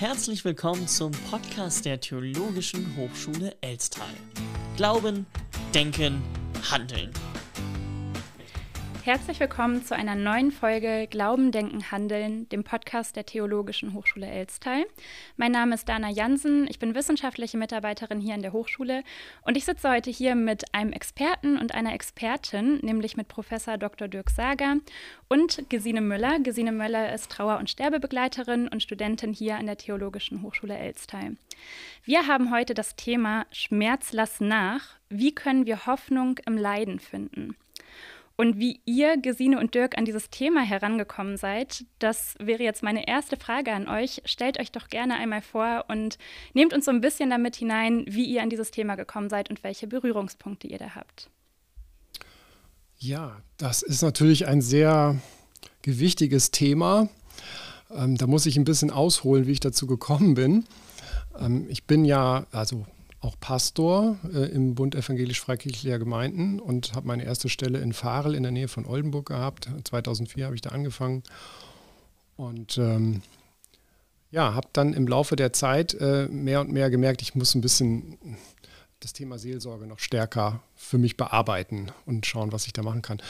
Herzlich willkommen zum Podcast der Theologischen Hochschule Elstal. Glauben, Denken, Handeln. Herzlich willkommen zu einer neuen Folge Glauben, Denken, Handeln, dem Podcast der Theologischen Hochschule Elstal. Mein Name ist Dana Jansen, ich bin wissenschaftliche Mitarbeiterin hier an der Hochschule und ich sitze heute hier mit einem Experten und einer Expertin, nämlich mit Professor Dr. Dirk Sager und Gesine Müller. Gesine Müller ist Trauer- und Sterbebegleiterin und Studentin hier an der Theologischen Hochschule Elstal. Wir haben heute das Thema Schmerz lass nach. Wie können wir Hoffnung im Leiden finden? Und wie ihr, Gesine und Dirk, an dieses Thema herangekommen seid, das wäre jetzt meine erste Frage an euch. Stellt euch doch gerne einmal vor und nehmt uns so ein bisschen damit hinein, wie ihr an dieses Thema gekommen seid und welche Berührungspunkte ihr da habt. Ja, das ist natürlich ein sehr gewichtiges Thema. Ähm, da muss ich ein bisschen ausholen, wie ich dazu gekommen bin. Ähm, ich bin ja, also auch Pastor äh, im Bund evangelisch-freikirchlicher Gemeinden und habe meine erste Stelle in Farel in der Nähe von Oldenburg gehabt. 2004 habe ich da angefangen und ähm, ja, habe dann im Laufe der Zeit äh, mehr und mehr gemerkt, ich muss ein bisschen das Thema Seelsorge noch stärker für mich bearbeiten und schauen, was ich da machen kann.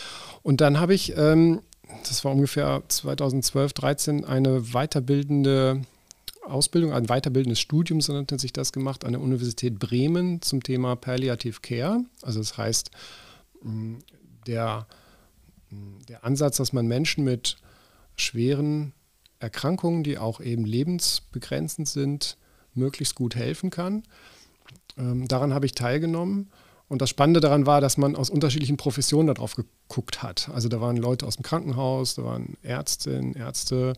Und dann habe ich, ähm, das war ungefähr 2012, 2013, eine weiterbildende Ausbildung, ein weiterbildendes Studium, so nennt sich das gemacht, an der Universität Bremen zum Thema Palliative Care. Also das heißt, mm, der, mm, der Ansatz, dass man Menschen mit schweren Erkrankungen, die auch eben lebensbegrenzend sind, möglichst gut helfen kann. Ähm, daran habe ich teilgenommen. Und das Spannende daran war, dass man aus unterschiedlichen Professionen darauf geguckt hat. Also da waren Leute aus dem Krankenhaus, da waren Ärztinnen, Ärzte,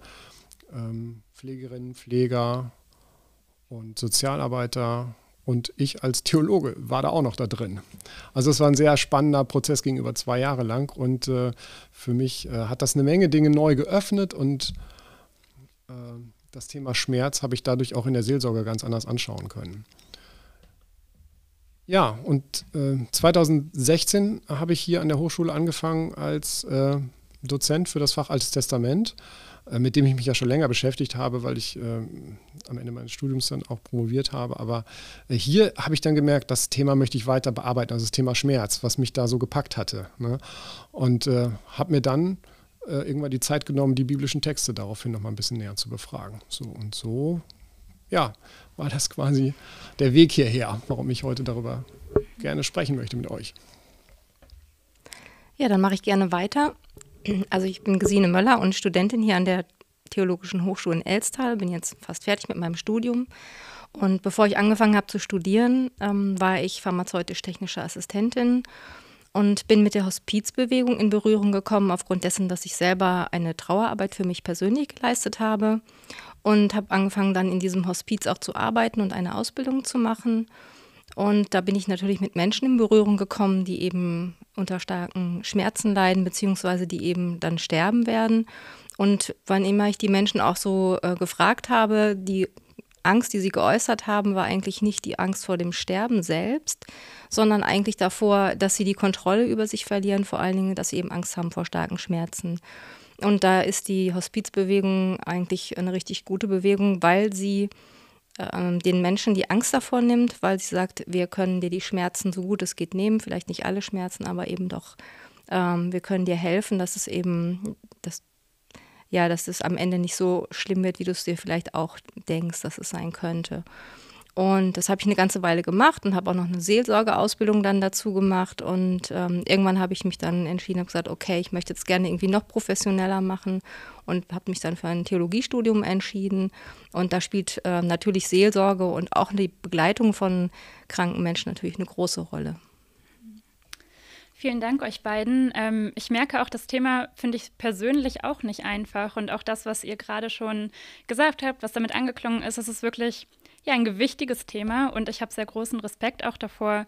Pflegerinnen, Pfleger und Sozialarbeiter und ich als Theologe war da auch noch da drin. Also es war ein sehr spannender Prozess, ging über zwei Jahre lang und äh, für mich äh, hat das eine Menge Dinge neu geöffnet und äh, das Thema Schmerz habe ich dadurch auch in der Seelsorge ganz anders anschauen können. Ja, und 2016 äh, habe ich hier an der Hochschule angefangen als äh, Dozent für das Fach Altes Testament mit dem ich mich ja schon länger beschäftigt habe, weil ich äh, am Ende meines Studiums dann auch promoviert habe. Aber äh, hier habe ich dann gemerkt, das Thema möchte ich weiter bearbeiten, also das Thema Schmerz, was mich da so gepackt hatte. Ne? Und äh, habe mir dann äh, irgendwann die Zeit genommen, die biblischen Texte daraufhin nochmal ein bisschen näher zu befragen. So und so, ja, war das quasi der Weg hierher, warum ich heute darüber gerne sprechen möchte mit euch. Ja, dann mache ich gerne weiter. Also ich bin Gesine Möller und Studentin hier an der Theologischen Hochschule in Elstal, bin jetzt fast fertig mit meinem Studium. Und bevor ich angefangen habe zu studieren, ähm, war ich pharmazeutisch-technische Assistentin und bin mit der Hospizbewegung in Berührung gekommen, aufgrund dessen, dass ich selber eine Trauerarbeit für mich persönlich geleistet habe und habe angefangen dann in diesem Hospiz auch zu arbeiten und eine Ausbildung zu machen. Und da bin ich natürlich mit Menschen in Berührung gekommen, die eben unter starken Schmerzen leiden, beziehungsweise die eben dann sterben werden. Und wann immer ich die Menschen auch so äh, gefragt habe, die Angst, die sie geäußert haben, war eigentlich nicht die Angst vor dem Sterben selbst, sondern eigentlich davor, dass sie die Kontrolle über sich verlieren, vor allen Dingen, dass sie eben Angst haben vor starken Schmerzen. Und da ist die Hospizbewegung eigentlich eine richtig gute Bewegung, weil sie ähm, den Menschen die Angst davor nimmt, weil sie sagt, wir können dir die Schmerzen so gut es geht nehmen, vielleicht nicht alle Schmerzen, aber eben doch, ähm, wir können dir helfen, dass es eben, dass, ja, dass es am Ende nicht so schlimm wird, wie du es dir vielleicht auch denkst, dass es sein könnte. Und das habe ich eine ganze Weile gemacht und habe auch noch eine Seelsorgeausbildung dann dazu gemacht. Und ähm, irgendwann habe ich mich dann entschieden, habe gesagt, okay, ich möchte jetzt gerne irgendwie noch professioneller machen und habe mich dann für ein Theologiestudium entschieden. Und da spielt äh, natürlich Seelsorge und auch die Begleitung von kranken Menschen natürlich eine große Rolle. Vielen Dank euch beiden. Ähm, ich merke auch, das Thema finde ich persönlich auch nicht einfach. Und auch das, was ihr gerade schon gesagt habt, was damit angeklungen ist, es ist wirklich ja ein gewichtiges Thema und ich habe sehr großen Respekt auch davor,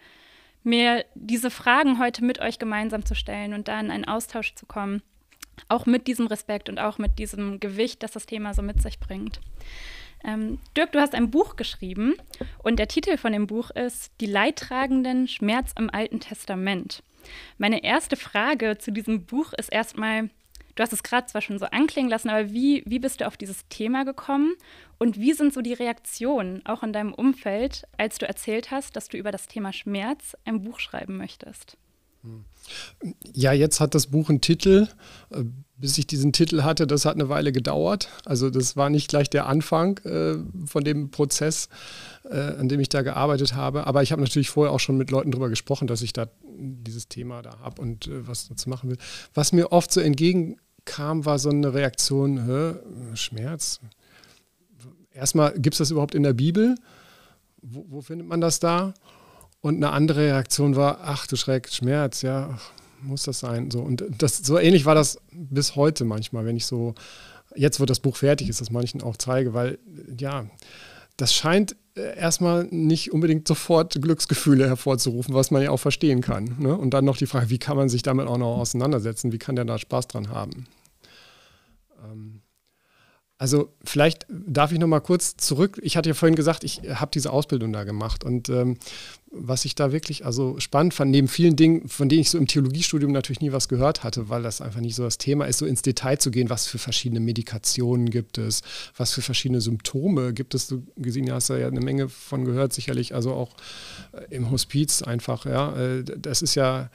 mir diese Fragen heute mit euch gemeinsam zu stellen und da in einen Austausch zu kommen. Auch mit diesem Respekt und auch mit diesem Gewicht, das das Thema so mit sich bringt. Ähm, Dirk, du hast ein Buch geschrieben und der Titel von dem Buch ist Die Leidtragenden Schmerz im Alten Testament. Meine erste Frage zu diesem Buch ist erstmal, Du hast es gerade zwar schon so anklingen lassen, aber wie, wie bist du auf dieses Thema gekommen und wie sind so die Reaktionen auch in deinem Umfeld, als du erzählt hast, dass du über das Thema Schmerz ein Buch schreiben möchtest? Ja, jetzt hat das Buch einen Titel. Äh, bis ich diesen Titel hatte, das hat eine Weile gedauert. Also das war nicht gleich der Anfang äh, von dem Prozess, äh, an dem ich da gearbeitet habe. Aber ich habe natürlich vorher auch schon mit Leuten darüber gesprochen, dass ich da dieses Thema da habe und was dazu machen will. Was mir oft so entgegenkam, war so eine Reaktion, Schmerz. Erstmal, gibt es das überhaupt in der Bibel? Wo, wo findet man das da? Und eine andere Reaktion war, ach du Schreck, Schmerz, ja, muss das sein? So, und das, so ähnlich war das bis heute manchmal, wenn ich so, jetzt wo das Buch fertig ist, das manchen auch zeige, weil ja, das scheint erstmal nicht unbedingt sofort Glücksgefühle hervorzurufen, was man ja auch verstehen kann. Ne? Und dann noch die Frage, wie kann man sich damit auch noch auseinandersetzen? Wie kann der da Spaß dran haben? Ähm, also vielleicht darf ich noch mal kurz zurück. Ich hatte ja vorhin gesagt, ich habe diese Ausbildung da gemacht und ähm, was ich da wirklich also spannend fand, neben vielen Dingen, von denen ich so im Theologiestudium natürlich nie was gehört hatte, weil das einfach nicht so das Thema ist, so ins Detail zu gehen, was für verschiedene Medikationen gibt es, was für verschiedene Symptome gibt es. Du gesehen hast da ja eine Menge von gehört, sicherlich, also auch äh, im Hospiz einfach, ja. Äh, das ist ja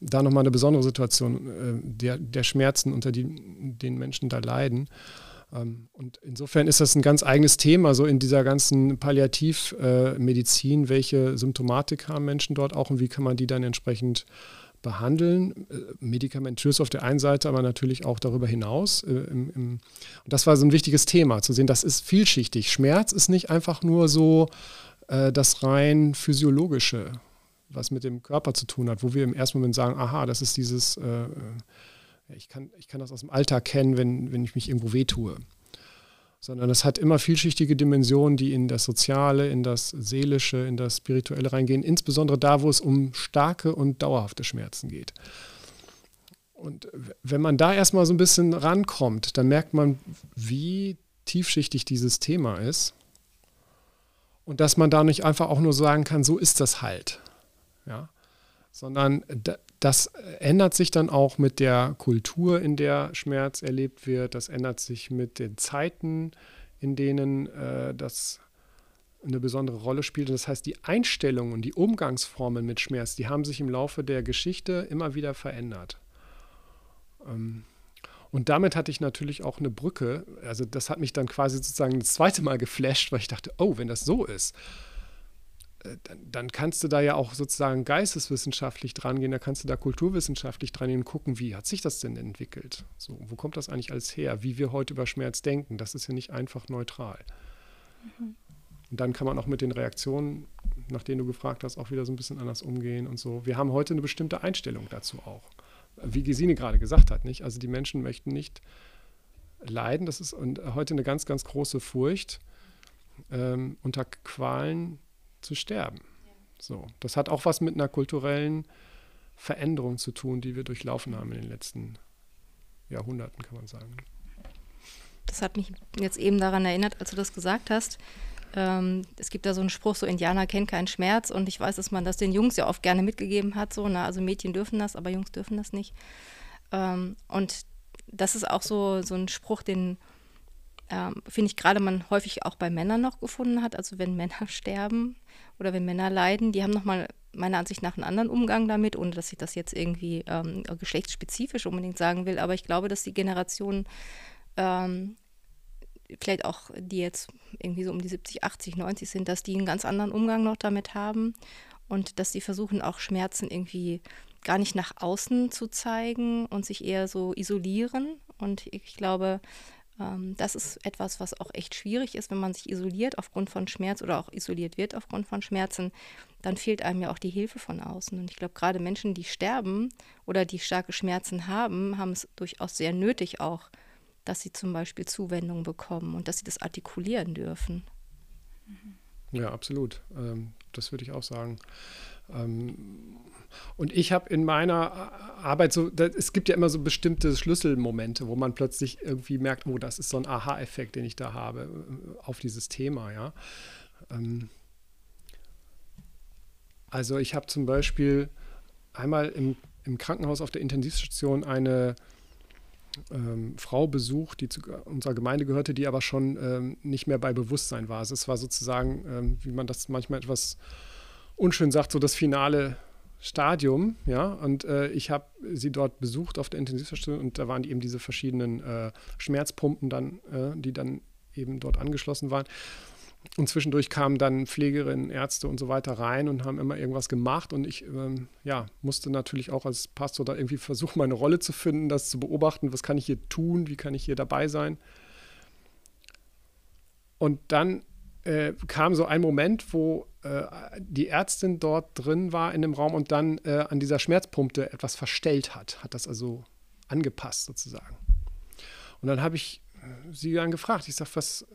da nochmal eine besondere Situation äh, der, der Schmerzen, unter die, den Menschen da leiden. Ähm, und insofern ist das ein ganz eigenes Thema, so in dieser ganzen Palliativmedizin, welche Symptomatik haben Menschen dort auch und wie kann man die dann entsprechend behandeln, äh, medikamentös auf der einen Seite, aber natürlich auch darüber hinaus. Äh, und das war so ein wichtiges Thema, zu sehen, das ist vielschichtig. Schmerz ist nicht einfach nur so äh, das rein physiologische, was mit dem Körper zu tun hat, wo wir im ersten Moment sagen, aha, das ist dieses ich kann, ich kann das aus dem Alltag kennen, wenn, wenn ich mich irgendwo wehtue. Sondern es hat immer vielschichtige Dimensionen, die in das Soziale, in das Seelische, in das Spirituelle reingehen, insbesondere da, wo es um starke und dauerhafte Schmerzen geht. Und wenn man da erstmal so ein bisschen rankommt, dann merkt man, wie tiefschichtig dieses Thema ist. Und dass man da nicht einfach auch nur sagen kann, so ist das halt. Ja? Sondern das ändert sich dann auch mit der Kultur, in der Schmerz erlebt wird. Das ändert sich mit den Zeiten, in denen äh, das eine besondere Rolle spielt. Das heißt, die Einstellungen und die Umgangsformen mit Schmerz, die haben sich im Laufe der Geschichte immer wieder verändert. Ähm, und damit hatte ich natürlich auch eine Brücke. Also das hat mich dann quasi sozusagen das zweite Mal geflasht, weil ich dachte, oh, wenn das so ist, äh, dann, dann, kannst du da ja auch sozusagen geisteswissenschaftlich dran gehen, da kannst du da kulturwissenschaftlich dran gehen und gucken, wie hat sich das denn entwickelt? So, wo kommt das eigentlich alles her? Wie wir heute über Schmerz denken, das ist ja nicht einfach neutral. Mhm. Und dann kann man auch mit den Reaktionen, nach denen du gefragt hast, auch wieder so ein bisschen anders umgehen und so. Wir haben heute eine bestimmte Einstellung dazu auch. Wie Gesine gerade gesagt hat, nicht? Also die Menschen möchten nicht leiden. Das ist heute eine ganz, ganz große Furcht ähm, unter Qualen zu sterben. So, das hat auch was mit einer kulturellen Veränderung zu tun, die wir durchlaufen haben in den letzten Jahrhunderten, kann man sagen. Das hat mich jetzt eben daran erinnert, als du das gesagt hast. Ähm, es gibt da so einen Spruch, so Indianer kennen keinen Schmerz und ich weiß, dass man das den Jungs ja oft gerne mitgegeben hat, so, na, also Mädchen dürfen das, aber Jungs dürfen das nicht. Ähm, und das ist auch so, so ein Spruch, den ähm, finde ich gerade man häufig auch bei Männern noch gefunden hat. Also wenn Männer sterben oder wenn Männer leiden, die haben nochmal meiner Ansicht nach einen anderen Umgang damit, ohne dass ich das jetzt irgendwie ähm, geschlechtsspezifisch unbedingt sagen will. Aber ich glaube, dass die Generation ähm, vielleicht auch die jetzt irgendwie so um die 70, 80, 90 sind, dass die einen ganz anderen Umgang noch damit haben und dass sie versuchen auch Schmerzen irgendwie gar nicht nach außen zu zeigen und sich eher so isolieren. Und ich glaube, das ist etwas, was auch echt schwierig ist, wenn man sich isoliert aufgrund von Schmerz oder auch isoliert wird aufgrund von Schmerzen, dann fehlt einem ja auch die Hilfe von außen. Und ich glaube, gerade Menschen, die sterben oder die starke Schmerzen haben, haben es durchaus sehr nötig auch, dass sie zum Beispiel Zuwendung bekommen und dass sie das artikulieren dürfen. Ja, absolut. Ähm, das würde ich auch sagen. Ähm, und ich habe in meiner Arbeit so, das, es gibt ja immer so bestimmte Schlüsselmomente, wo man plötzlich irgendwie merkt, oh, das ist so ein Aha-Effekt, den ich da habe äh, auf dieses Thema, ja. Ähm, also ich habe zum Beispiel einmal im, im Krankenhaus auf der Intensivstation eine ähm, Frau besucht, die zu unserer Gemeinde gehörte, die aber schon ähm, nicht mehr bei Bewusstsein war. Also es war sozusagen, ähm, wie man das manchmal etwas unschön sagt, so das finale Stadium, ja, und äh, ich habe sie dort besucht auf der Intensivstation und da waren eben diese verschiedenen äh, Schmerzpumpen dann, äh, die dann eben dort angeschlossen waren. Und zwischendurch kamen dann Pflegerinnen, Ärzte und so weiter rein und haben immer irgendwas gemacht. Und ich ähm, ja, musste natürlich auch als Pastor da irgendwie versuchen, meine Rolle zu finden, das zu beobachten, was kann ich hier tun, wie kann ich hier dabei sein. Und dann äh, kam so ein Moment, wo äh, die Ärztin dort drin war in dem Raum und dann äh, an dieser Schmerzpumpe etwas verstellt hat, hat das also angepasst sozusagen. Und dann habe ich äh, sie dann gefragt, ich sage, was,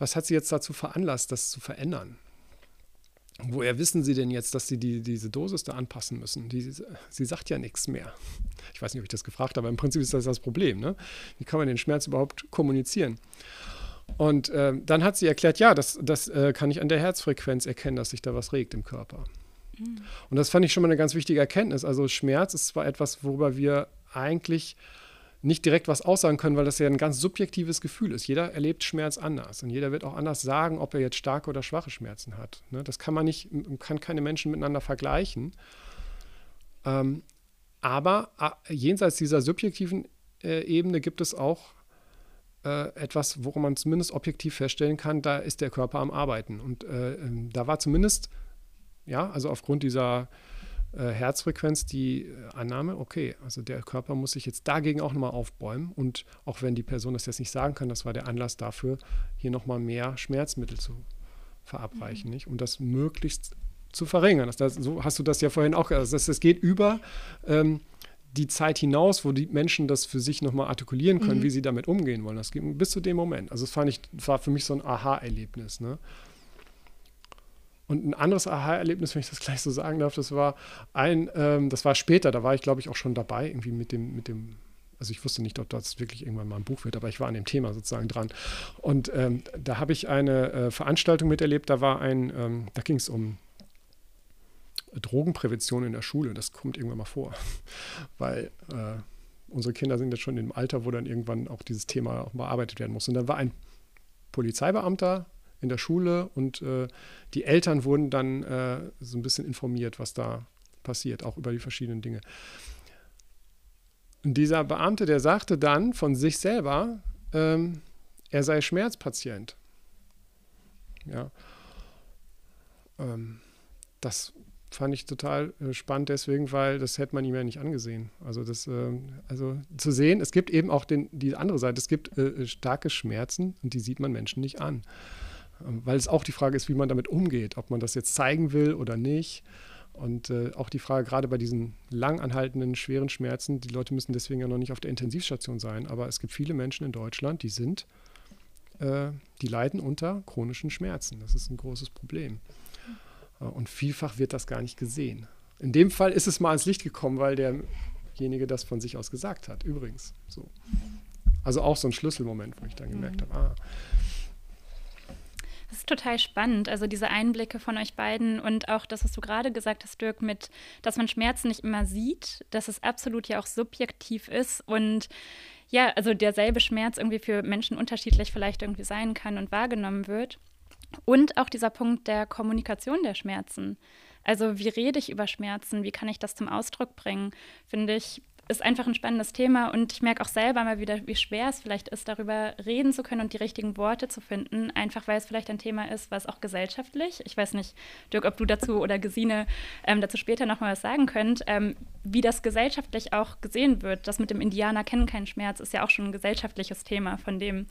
was hat sie jetzt dazu veranlasst, das zu verändern? Woher wissen Sie denn jetzt, dass Sie die, diese Dosis da anpassen müssen? Die, sie sagt ja nichts mehr. Ich weiß nicht, ob ich das gefragt habe, aber im Prinzip ist das das Problem. Ne? Wie kann man den Schmerz überhaupt kommunizieren? Und äh, dann hat sie erklärt, ja, das, das äh, kann ich an der Herzfrequenz erkennen, dass sich da was regt im Körper. Mhm. Und das fand ich schon mal eine ganz wichtige Erkenntnis. Also Schmerz ist zwar etwas, worüber wir eigentlich nicht direkt was aussagen können, weil das ja ein ganz subjektives Gefühl ist. Jeder erlebt Schmerz anders und jeder wird auch anders sagen, ob er jetzt starke oder schwache Schmerzen hat. Ne? Das kann man nicht, kann keine Menschen miteinander vergleichen. Ähm, aber jenseits dieser subjektiven äh, Ebene gibt es auch äh, etwas, worum man zumindest objektiv feststellen kann, da ist der Körper am Arbeiten. Und äh, ähm, da war zumindest, ja, also aufgrund dieser Herzfrequenz die äh, Annahme, okay, also der Körper muss sich jetzt dagegen auch nochmal aufbäumen. Und auch wenn die Person das jetzt nicht sagen kann, das war der Anlass dafür, hier nochmal mehr Schmerzmittel zu verabreichen, mhm. nicht? Um das möglichst zu verringern. Das, so hast du das ja vorhin auch gesagt. Also das, das geht über ähm, die Zeit hinaus, wo die Menschen das für sich nochmal artikulieren können, mhm. wie sie damit umgehen wollen. Das geht bis zu dem Moment. Also das fand ich, das war für mich so ein Aha-Erlebnis. Ne? Und ein anderes Aha-Erlebnis, wenn ich das gleich so sagen darf, das war ein, ähm, das war später, da war ich, glaube ich, auch schon dabei, irgendwie mit dem, mit dem, also ich wusste nicht, ob das wirklich irgendwann mal ein Buch wird, aber ich war an dem Thema sozusagen dran. Und ähm, da habe ich eine äh, Veranstaltung miterlebt, da war ein, ähm, da ging es um Drogenprävention in der Schule, das kommt irgendwann mal vor, weil äh, unsere Kinder sind jetzt schon im Alter, wo dann irgendwann auch dieses Thema auch bearbeitet werden muss. Und dann war ein Polizeibeamter in der Schule und äh, die Eltern wurden dann äh, so ein bisschen informiert, was da passiert, auch über die verschiedenen Dinge. Und dieser Beamte, der sagte dann von sich selber, ähm, er sei Schmerzpatient. Ja. Ähm, das fand ich total äh, spannend deswegen, weil das hätte man ihm ja nicht angesehen. Also das, äh, also zu sehen, es gibt eben auch den, die andere Seite, es gibt äh, starke Schmerzen und die sieht man Menschen nicht an. Ähm, weil es auch die Frage ist, wie man damit umgeht, ob man das jetzt zeigen will oder nicht. Und äh, auch die Frage, gerade bei diesen lang anhaltenden, schweren Schmerzen, die Leute müssen deswegen ja noch nicht auf der Intensivstation sein, aber es gibt viele Menschen in Deutschland, die sind, äh, die leiden unter chronischen Schmerzen. Das ist ein großes Problem. Äh, und vielfach wird das gar nicht gesehen. In dem Fall ist es mal ans Licht gekommen, weil derjenige das von sich aus gesagt hat, übrigens. So. Also auch so ein Schlüsselmoment, wo ich dann gemerkt mhm. habe, ah. Das ist total spannend, also diese Einblicke von euch beiden und auch das, was du gerade gesagt hast, Dirk, mit, dass man Schmerzen nicht immer sieht, dass es absolut ja auch subjektiv ist und ja, also derselbe Schmerz irgendwie für Menschen unterschiedlich vielleicht irgendwie sein kann und wahrgenommen wird. Und auch dieser Punkt der Kommunikation der Schmerzen. Also wie rede ich über Schmerzen? Wie kann ich das zum Ausdruck bringen? Finde ich, ist einfach ein spannendes Thema. Und ich merke auch selber mal wieder, wie schwer es vielleicht ist, darüber reden zu können und die richtigen Worte zu finden. Einfach weil es vielleicht ein Thema ist, was auch gesellschaftlich, ich weiß nicht, Dirk, ob du dazu oder Gesine ähm, dazu später nochmal was sagen könnt, ähm, wie das gesellschaftlich auch gesehen wird. Das mit dem Indianer kennen keinen Schmerz ist ja auch schon ein gesellschaftliches Thema, von dem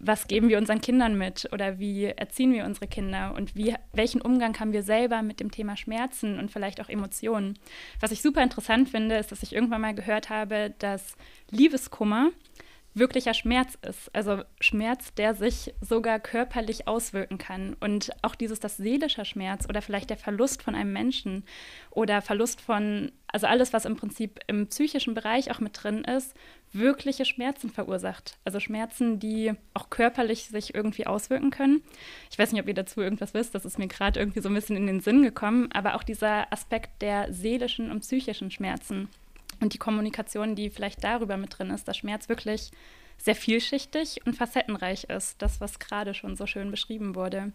was geben wir unseren Kindern mit oder wie erziehen wir unsere Kinder und wie, welchen Umgang haben wir selber mit dem Thema Schmerzen und vielleicht auch Emotionen. Was ich super interessant finde, ist, dass ich irgendwann mal gehört habe, dass Liebeskummer wirklicher Schmerz ist. Also Schmerz, der sich sogar körperlich auswirken kann. Und auch dieses, das seelischer Schmerz oder vielleicht der Verlust von einem Menschen oder Verlust von, also alles, was im Prinzip im psychischen Bereich auch mit drin ist, wirkliche Schmerzen verursacht. Also Schmerzen, die auch körperlich sich irgendwie auswirken können. Ich weiß nicht, ob ihr dazu irgendwas wisst, das ist mir gerade irgendwie so ein bisschen in den Sinn gekommen, aber auch dieser Aspekt der seelischen und psychischen Schmerzen. Und die Kommunikation, die vielleicht darüber mit drin ist, dass Schmerz wirklich sehr vielschichtig und facettenreich ist. Das, was gerade schon so schön beschrieben wurde.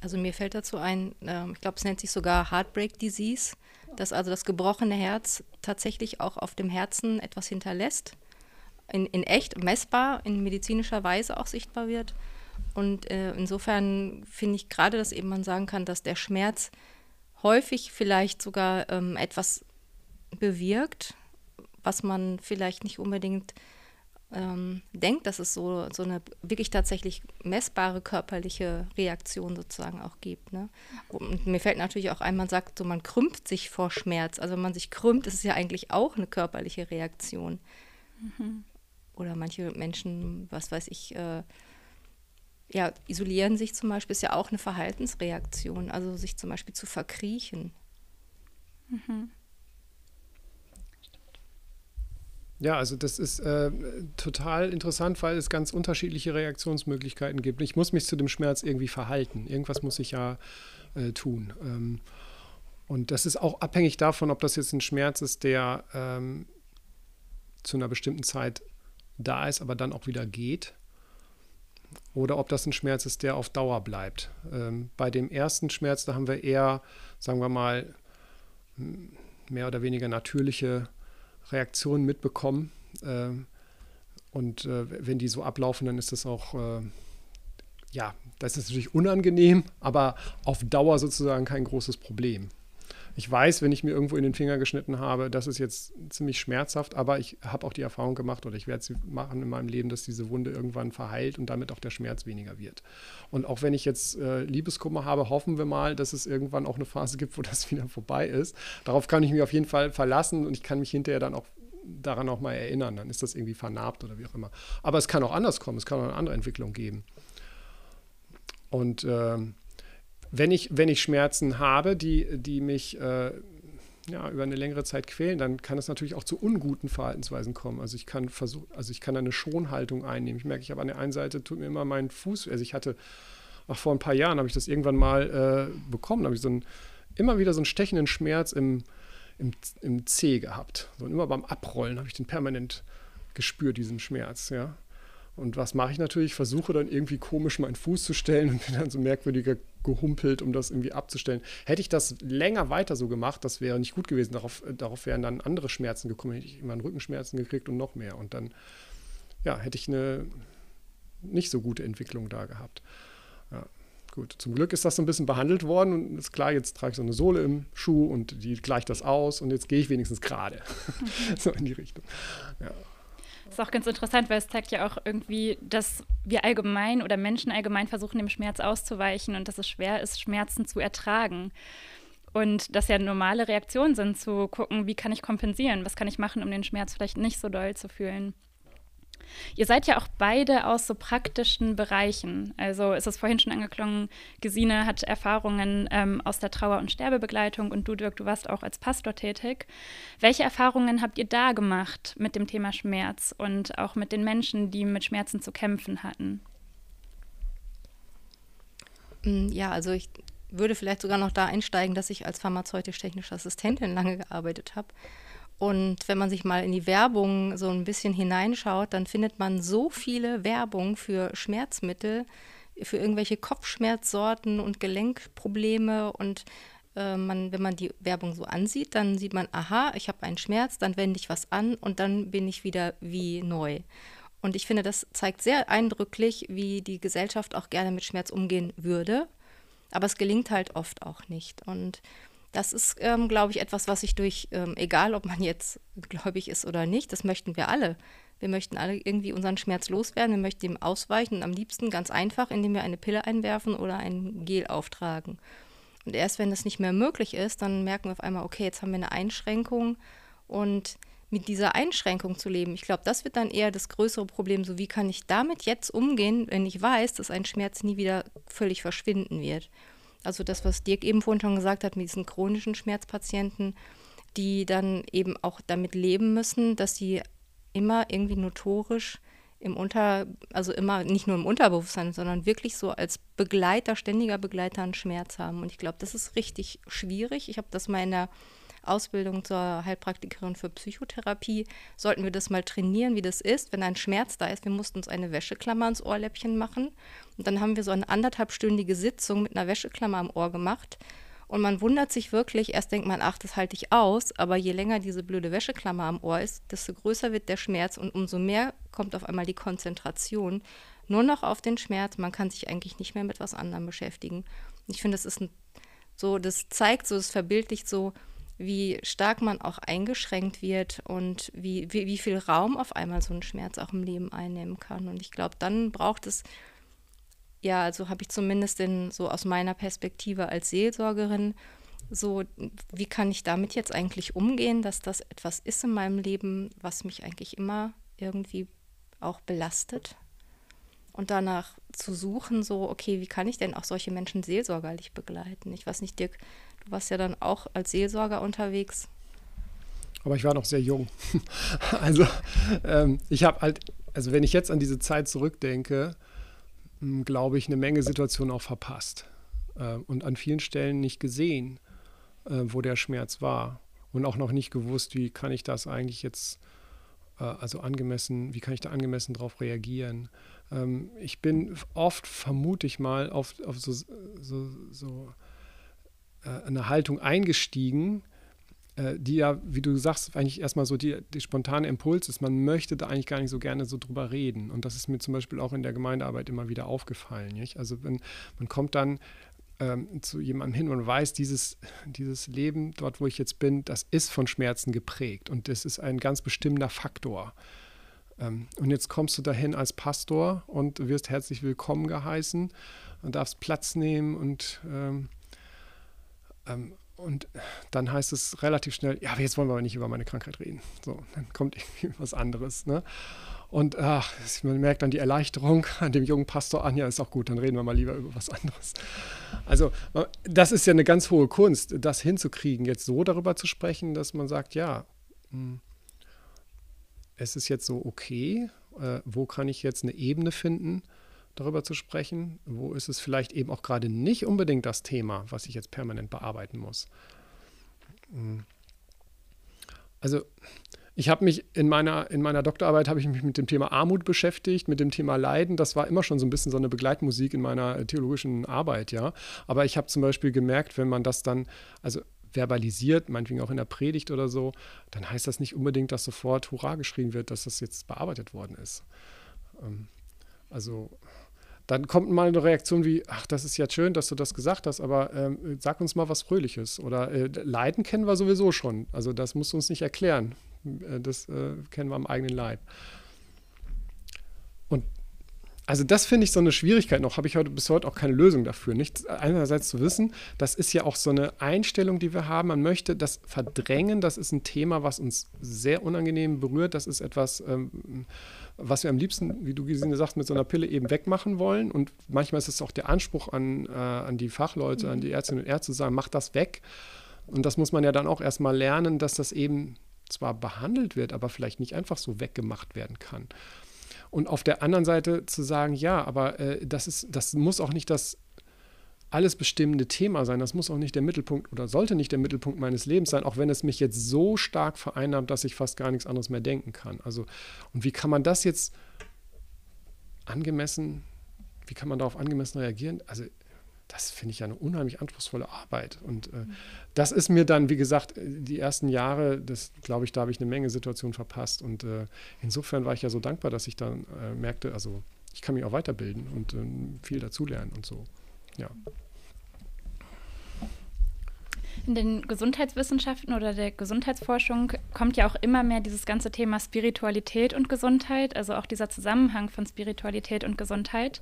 Also mir fällt dazu ein, äh, ich glaube, es nennt sich sogar Heartbreak Disease, dass also das gebrochene Herz tatsächlich auch auf dem Herzen etwas hinterlässt, in, in echt messbar, in medizinischer Weise auch sichtbar wird. Und äh, insofern finde ich gerade, dass eben man sagen kann, dass der Schmerz häufig vielleicht sogar ähm, etwas bewirkt, was man vielleicht nicht unbedingt ähm, denkt, dass es so, so eine wirklich tatsächlich messbare körperliche Reaktion sozusagen auch gibt. Ne? Und mir fällt natürlich auch ein, man sagt so, man krümmt sich vor Schmerz. Also wenn man sich krümmt, ist es ja eigentlich auch eine körperliche Reaktion. Mhm. Oder manche Menschen, was weiß ich, äh, ja, isolieren sich zum Beispiel, ist ja auch eine Verhaltensreaktion. Also sich zum Beispiel zu verkriechen. Mhm. Ja, also das ist äh, total interessant, weil es ganz unterschiedliche Reaktionsmöglichkeiten gibt. Ich muss mich zu dem Schmerz irgendwie verhalten. Irgendwas muss ich ja äh, tun. Ähm, und das ist auch abhängig davon, ob das jetzt ein Schmerz ist, der ähm, zu einer bestimmten Zeit da ist, aber dann auch wieder geht. Oder ob das ein Schmerz ist, der auf Dauer bleibt. Ähm, bei dem ersten Schmerz, da haben wir eher, sagen wir mal, mehr oder weniger natürliche Reaktionen mitbekommen. Äh, und äh, wenn die so ablaufen, dann ist das auch, äh, ja, das ist natürlich unangenehm, aber auf Dauer sozusagen kein großes Problem. Ich weiß, wenn ich mir irgendwo in den Finger geschnitten habe, das ist jetzt ziemlich schmerzhaft, aber ich habe auch die Erfahrung gemacht oder ich werde sie machen in meinem Leben, dass diese Wunde irgendwann verheilt und damit auch der Schmerz weniger wird. Und auch wenn ich jetzt äh, Liebeskummer habe, hoffen wir mal, dass es irgendwann auch eine Phase gibt, wo das wieder vorbei ist. Darauf kann ich mich auf jeden Fall verlassen und ich kann mich hinterher dann auch daran auch mal erinnern. Dann ist das irgendwie vernarbt oder wie auch immer. Aber es kann auch anders kommen. Es kann auch eine andere Entwicklung geben. Und ähm, wenn ich, wenn ich Schmerzen habe, die, die mich äh, ja, über eine längere Zeit quälen, dann kann es natürlich auch zu unguten Verhaltensweisen kommen. Also ich kann versuchen, also ich kann eine Schonhaltung einnehmen. Ich merke, ich habe an der einen Seite tut mir immer mein Fuß, also ich hatte, ach vor ein paar Jahren habe ich das irgendwann mal äh, bekommen, habe ich so einen, immer wieder so einen stechenden Schmerz im, im, im Zeh gehabt. So, und immer beim Abrollen habe ich den permanent gespürt, diesen Schmerz, ja. Und was mache ich natürlich? Ich versuche dann irgendwie komisch meinen Fuß zu stellen und bin dann so merkwürdiger gehumpelt, um das irgendwie abzustellen. Hätte ich das länger weiter so gemacht, das wäre nicht gut gewesen. Darauf, äh, darauf wären dann andere Schmerzen gekommen. Hätte ich immer Rückenschmerzen gekriegt und noch mehr. Und dann, ja, hätte ich eine nicht so gute Entwicklung da gehabt. Ja, gut. Zum Glück ist das so ein bisschen behandelt worden und ist klar, jetzt trage ich so eine Sohle im Schuh und die gleicht das aus und jetzt gehe ich wenigstens gerade. So in die Richtung. Ja. Das ist auch ganz interessant, weil es zeigt ja auch irgendwie, dass wir allgemein oder Menschen allgemein versuchen, dem Schmerz auszuweichen und dass es schwer ist, Schmerzen zu ertragen. Und dass ja normale Reaktionen sind, zu gucken, wie kann ich kompensieren, was kann ich machen, um den Schmerz vielleicht nicht so doll zu fühlen. Ihr seid ja auch beide aus so praktischen Bereichen. Also ist es vorhin schon angeklungen, Gesine hat Erfahrungen ähm, aus der Trauer- und Sterbebegleitung und du, Dirk, du warst auch als Pastor tätig. Welche Erfahrungen habt ihr da gemacht mit dem Thema Schmerz und auch mit den Menschen, die mit Schmerzen zu kämpfen hatten? Mm, ja, also ich würde vielleicht sogar noch da einsteigen, dass ich als pharmazeutisch-technische Assistentin lange gearbeitet habe. Und wenn man sich mal in die Werbung so ein bisschen hineinschaut, dann findet man so viele Werbung für Schmerzmittel, für irgendwelche Kopfschmerzsorten und Gelenkprobleme. Und äh, man, wenn man die Werbung so ansieht, dann sieht man, aha, ich habe einen Schmerz, dann wende ich was an und dann bin ich wieder wie neu. Und ich finde, das zeigt sehr eindrücklich, wie die Gesellschaft auch gerne mit Schmerz umgehen würde. Aber es gelingt halt oft auch nicht. Und das ist, ähm, glaube ich, etwas, was sich durch, ähm, egal ob man jetzt gläubig ist oder nicht, das möchten wir alle. Wir möchten alle irgendwie unseren Schmerz loswerden, wir möchten ihm ausweichen und am liebsten ganz einfach, indem wir eine Pille einwerfen oder ein Gel auftragen. Und erst wenn das nicht mehr möglich ist, dann merken wir auf einmal, okay, jetzt haben wir eine Einschränkung und mit dieser Einschränkung zu leben, ich glaube, das wird dann eher das größere Problem, so wie kann ich damit jetzt umgehen, wenn ich weiß, dass ein Schmerz nie wieder völlig verschwinden wird. Also das, was Dirk eben vorhin schon gesagt hat mit diesen chronischen Schmerzpatienten, die dann eben auch damit leben müssen, dass sie immer irgendwie notorisch im Unter, also immer nicht nur im Unterbewusstsein, sondern wirklich so als Begleiter, ständiger Begleiter einen Schmerz haben. Und ich glaube, das ist richtig schwierig. Ich habe das mal in der Ausbildung zur Heilpraktikerin für Psychotherapie, sollten wir das mal trainieren, wie das ist, wenn ein Schmerz da ist. Wir mussten uns eine Wäscheklammer ans Ohrläppchen machen. Und dann haben wir so eine anderthalbstündige Sitzung mit einer Wäscheklammer am Ohr gemacht. Und man wundert sich wirklich, erst denkt man, ach, das halte ich aus, aber je länger diese blöde Wäscheklammer am Ohr ist, desto größer wird der Schmerz und umso mehr kommt auf einmal die Konzentration nur noch auf den Schmerz. Man kann sich eigentlich nicht mehr mit was anderem beschäftigen. Ich finde, das ist ein, so, das zeigt so, es verbildlicht so, wie stark man auch eingeschränkt wird und wie, wie, wie viel Raum auf einmal so ein Schmerz auch im Leben einnehmen kann. Und ich glaube, dann braucht es ja, also habe ich zumindest in, so aus meiner Perspektive als Seelsorgerin so, wie kann ich damit jetzt eigentlich umgehen, dass das etwas ist in meinem Leben, was mich eigentlich immer irgendwie auch belastet? Und danach zu suchen, so, okay, wie kann ich denn auch solche Menschen seelsorgerlich begleiten? Ich weiß nicht, Dirk, du warst ja dann auch als Seelsorger unterwegs. Aber ich war noch sehr jung. also ähm, ich habe halt, also wenn ich jetzt an diese Zeit zurückdenke, glaube ich, eine Menge Situationen auch verpasst äh, und an vielen Stellen nicht gesehen, äh, wo der Schmerz war und auch noch nicht gewusst, wie kann ich das eigentlich jetzt, äh, also angemessen, wie kann ich da angemessen darauf reagieren. Ähm, ich bin oft, vermute ich mal, auf, auf so, so, so eine Haltung eingestiegen, äh, die ja, wie du sagst, eigentlich erstmal so die, die spontane Impuls ist, man möchte da eigentlich gar nicht so gerne so drüber reden. Und das ist mir zum Beispiel auch in der Gemeindearbeit immer wieder aufgefallen. Nicht? Also wenn man kommt dann ähm, zu jemandem hin und weiß, dieses, dieses Leben dort, wo ich jetzt bin, das ist von Schmerzen geprägt und das ist ein ganz bestimmender Faktor. Ähm, und jetzt kommst du dahin als Pastor und wirst herzlich willkommen geheißen und darfst Platz nehmen und ähm, ähm und dann heißt es relativ schnell, ja, jetzt wollen wir aber nicht über meine Krankheit reden. So, dann kommt irgendwie was anderes. Ne? Und ach, man merkt dann die Erleichterung an dem jungen Pastor an, ja, ist auch gut, dann reden wir mal lieber über was anderes. Also, das ist ja eine ganz hohe Kunst, das hinzukriegen, jetzt so darüber zu sprechen, dass man sagt, ja, hm, es ist jetzt so okay, äh, wo kann ich jetzt eine Ebene finden, darüber zu sprechen? Wo ist es vielleicht eben auch gerade nicht unbedingt das Thema, was ich jetzt permanent bearbeiten muss? Hm. Also ich habe mich in meiner, in meiner Doktorarbeit habe ich mich mit dem Thema Armut beschäftigt, mit dem Thema Leiden. Das war immer schon so ein bisschen so eine Begleitmusik in meiner theologischen Arbeit, ja. Aber ich habe zum Beispiel gemerkt, wenn man das dann, also verbalisiert, meinetwegen auch in der Predigt oder so, dann heißt das nicht unbedingt, dass sofort Hurra geschrien wird, dass das jetzt bearbeitet worden ist. Ähm, also dann kommt mal eine Reaktion wie, ach, das ist jetzt schön, dass du das gesagt hast, aber ähm, sag uns mal was Fröhliches. Oder äh, Leiden kennen wir sowieso schon. Also das musst du uns nicht erklären. Äh, das äh, kennen wir am eigenen Leib. Und also das finde ich so eine Schwierigkeit noch, habe ich heute bis heute auch keine Lösung dafür. Nicht einerseits zu wissen, das ist ja auch so eine Einstellung, die wir haben. Man möchte das verdrängen, das ist ein Thema, was uns sehr unangenehm berührt. Das ist etwas, ähm, was wir am liebsten, wie du Gesine sagst, mit so einer Pille eben wegmachen wollen. Und manchmal ist es auch der Anspruch an, äh, an die Fachleute, an die Ärztinnen und Ärzte zu sagen, mach das weg. Und das muss man ja dann auch erstmal lernen, dass das eben zwar behandelt wird, aber vielleicht nicht einfach so weggemacht werden kann. Und auf der anderen Seite zu sagen, ja, aber äh, das, ist, das muss auch nicht das alles bestimmende Thema sein. Das muss auch nicht der Mittelpunkt oder sollte nicht der Mittelpunkt meines Lebens sein, auch wenn es mich jetzt so stark vereinnahmt, dass ich fast gar nichts anderes mehr denken kann. Also, und wie kann man das jetzt angemessen, wie kann man darauf angemessen reagieren? Also, das finde ich eine unheimlich anspruchsvolle Arbeit. Und äh, das ist mir dann, wie gesagt, die ersten Jahre, das glaube ich, da habe ich eine Menge Situationen verpasst. Und äh, insofern war ich ja so dankbar, dass ich dann äh, merkte, also ich kann mich auch weiterbilden und ähm, viel dazulernen und so. Ja. In den Gesundheitswissenschaften oder der Gesundheitsforschung kommt ja auch immer mehr dieses ganze Thema Spiritualität und Gesundheit, also auch dieser Zusammenhang von Spiritualität und Gesundheit.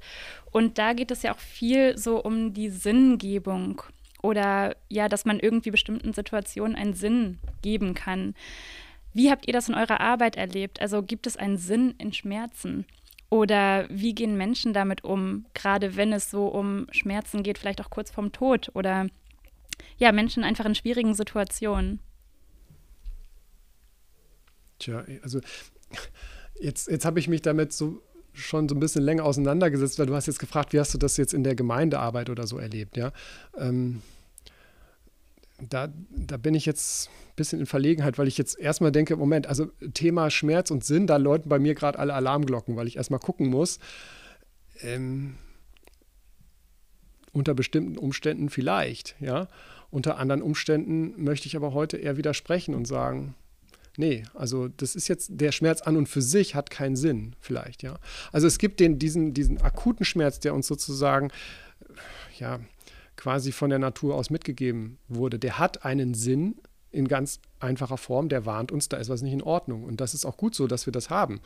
Und da geht es ja auch viel so um die Sinngebung oder ja, dass man irgendwie bestimmten Situationen einen Sinn geben kann. Wie habt ihr das in eurer Arbeit erlebt? Also gibt es einen Sinn in Schmerzen? Oder wie gehen Menschen damit um, gerade wenn es so um Schmerzen geht, vielleicht auch kurz vorm Tod oder ja, Menschen einfach in schwierigen Situationen. Tja, also jetzt, jetzt habe ich mich damit so schon so ein bisschen länger auseinandergesetzt, weil du hast jetzt gefragt, wie hast du das jetzt in der Gemeindearbeit oder so erlebt, ja? Ähm, da, da bin ich jetzt ein bisschen in Verlegenheit, weil ich jetzt erstmal denke, Moment, also Thema Schmerz und Sinn, da läuten bei mir gerade alle Alarmglocken, weil ich erstmal gucken muss. Ähm, unter bestimmten Umständen vielleicht, ja. Unter anderen Umständen möchte ich aber heute eher widersprechen und sagen, nee, also das ist jetzt, der Schmerz an und für sich hat keinen Sinn, vielleicht, ja. Also es gibt den, diesen, diesen akuten Schmerz, der uns sozusagen, ja, quasi von der Natur aus mitgegeben wurde, der hat einen Sinn in ganz einfacher Form, der warnt uns, da ist was nicht in Ordnung. Und das ist auch gut so, dass wir das haben.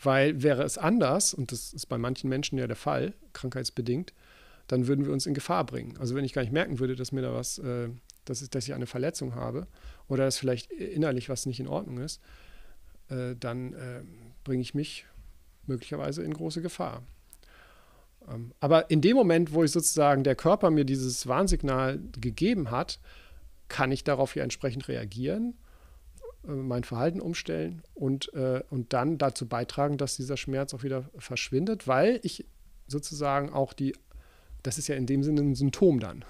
Weil wäre es anders, und das ist bei manchen Menschen ja der Fall, krankheitsbedingt, dann würden wir uns in Gefahr bringen. Also wenn ich gar nicht merken würde, dass mir da was, äh, dass, ich, dass ich eine Verletzung habe oder dass vielleicht innerlich was nicht in Ordnung ist, äh, dann äh, bringe ich mich möglicherweise in große Gefahr. Ähm, aber in dem Moment, wo ich sozusagen der Körper mir dieses Warnsignal gegeben hat, kann ich darauf ja entsprechend reagieren, äh, mein Verhalten umstellen und, äh, und dann dazu beitragen, dass dieser Schmerz auch wieder verschwindet, weil ich sozusagen auch die, das ist ja in dem Sinne ein Symptom dann,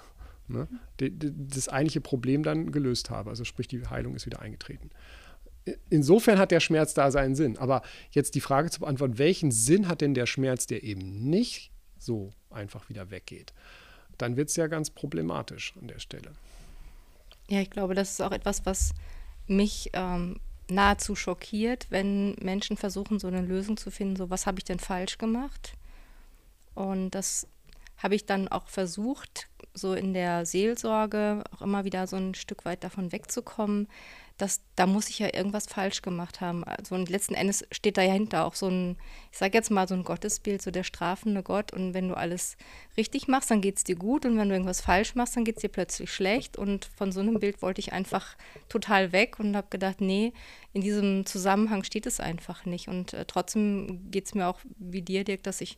ne, das eigentliche Problem dann gelöst habe. Also sprich, die Heilung ist wieder eingetreten. Insofern hat der Schmerz da seinen Sinn. Aber jetzt die Frage zu beantworten, welchen Sinn hat denn der Schmerz, der eben nicht so einfach wieder weggeht, dann wird es ja ganz problematisch an der Stelle. Ja, ich glaube, das ist auch etwas, was mich ähm, nahezu schockiert, wenn Menschen versuchen, so eine Lösung zu finden, so was habe ich denn falsch gemacht? Und das habe ich dann auch versucht, so in der Seelsorge auch immer wieder so ein Stück weit davon wegzukommen, dass da muss ich ja irgendwas falsch gemacht haben. Also und letzten Endes steht da ja hinter auch so ein, ich sage jetzt mal so ein Gottesbild, so der strafende Gott. Und wenn du alles richtig machst, dann geht es dir gut. Und wenn du irgendwas falsch machst, dann geht es dir plötzlich schlecht. Und von so einem Bild wollte ich einfach total weg und habe gedacht, nee, in diesem Zusammenhang steht es einfach nicht. Und äh, trotzdem geht es mir auch wie dir, Dirk, dass ich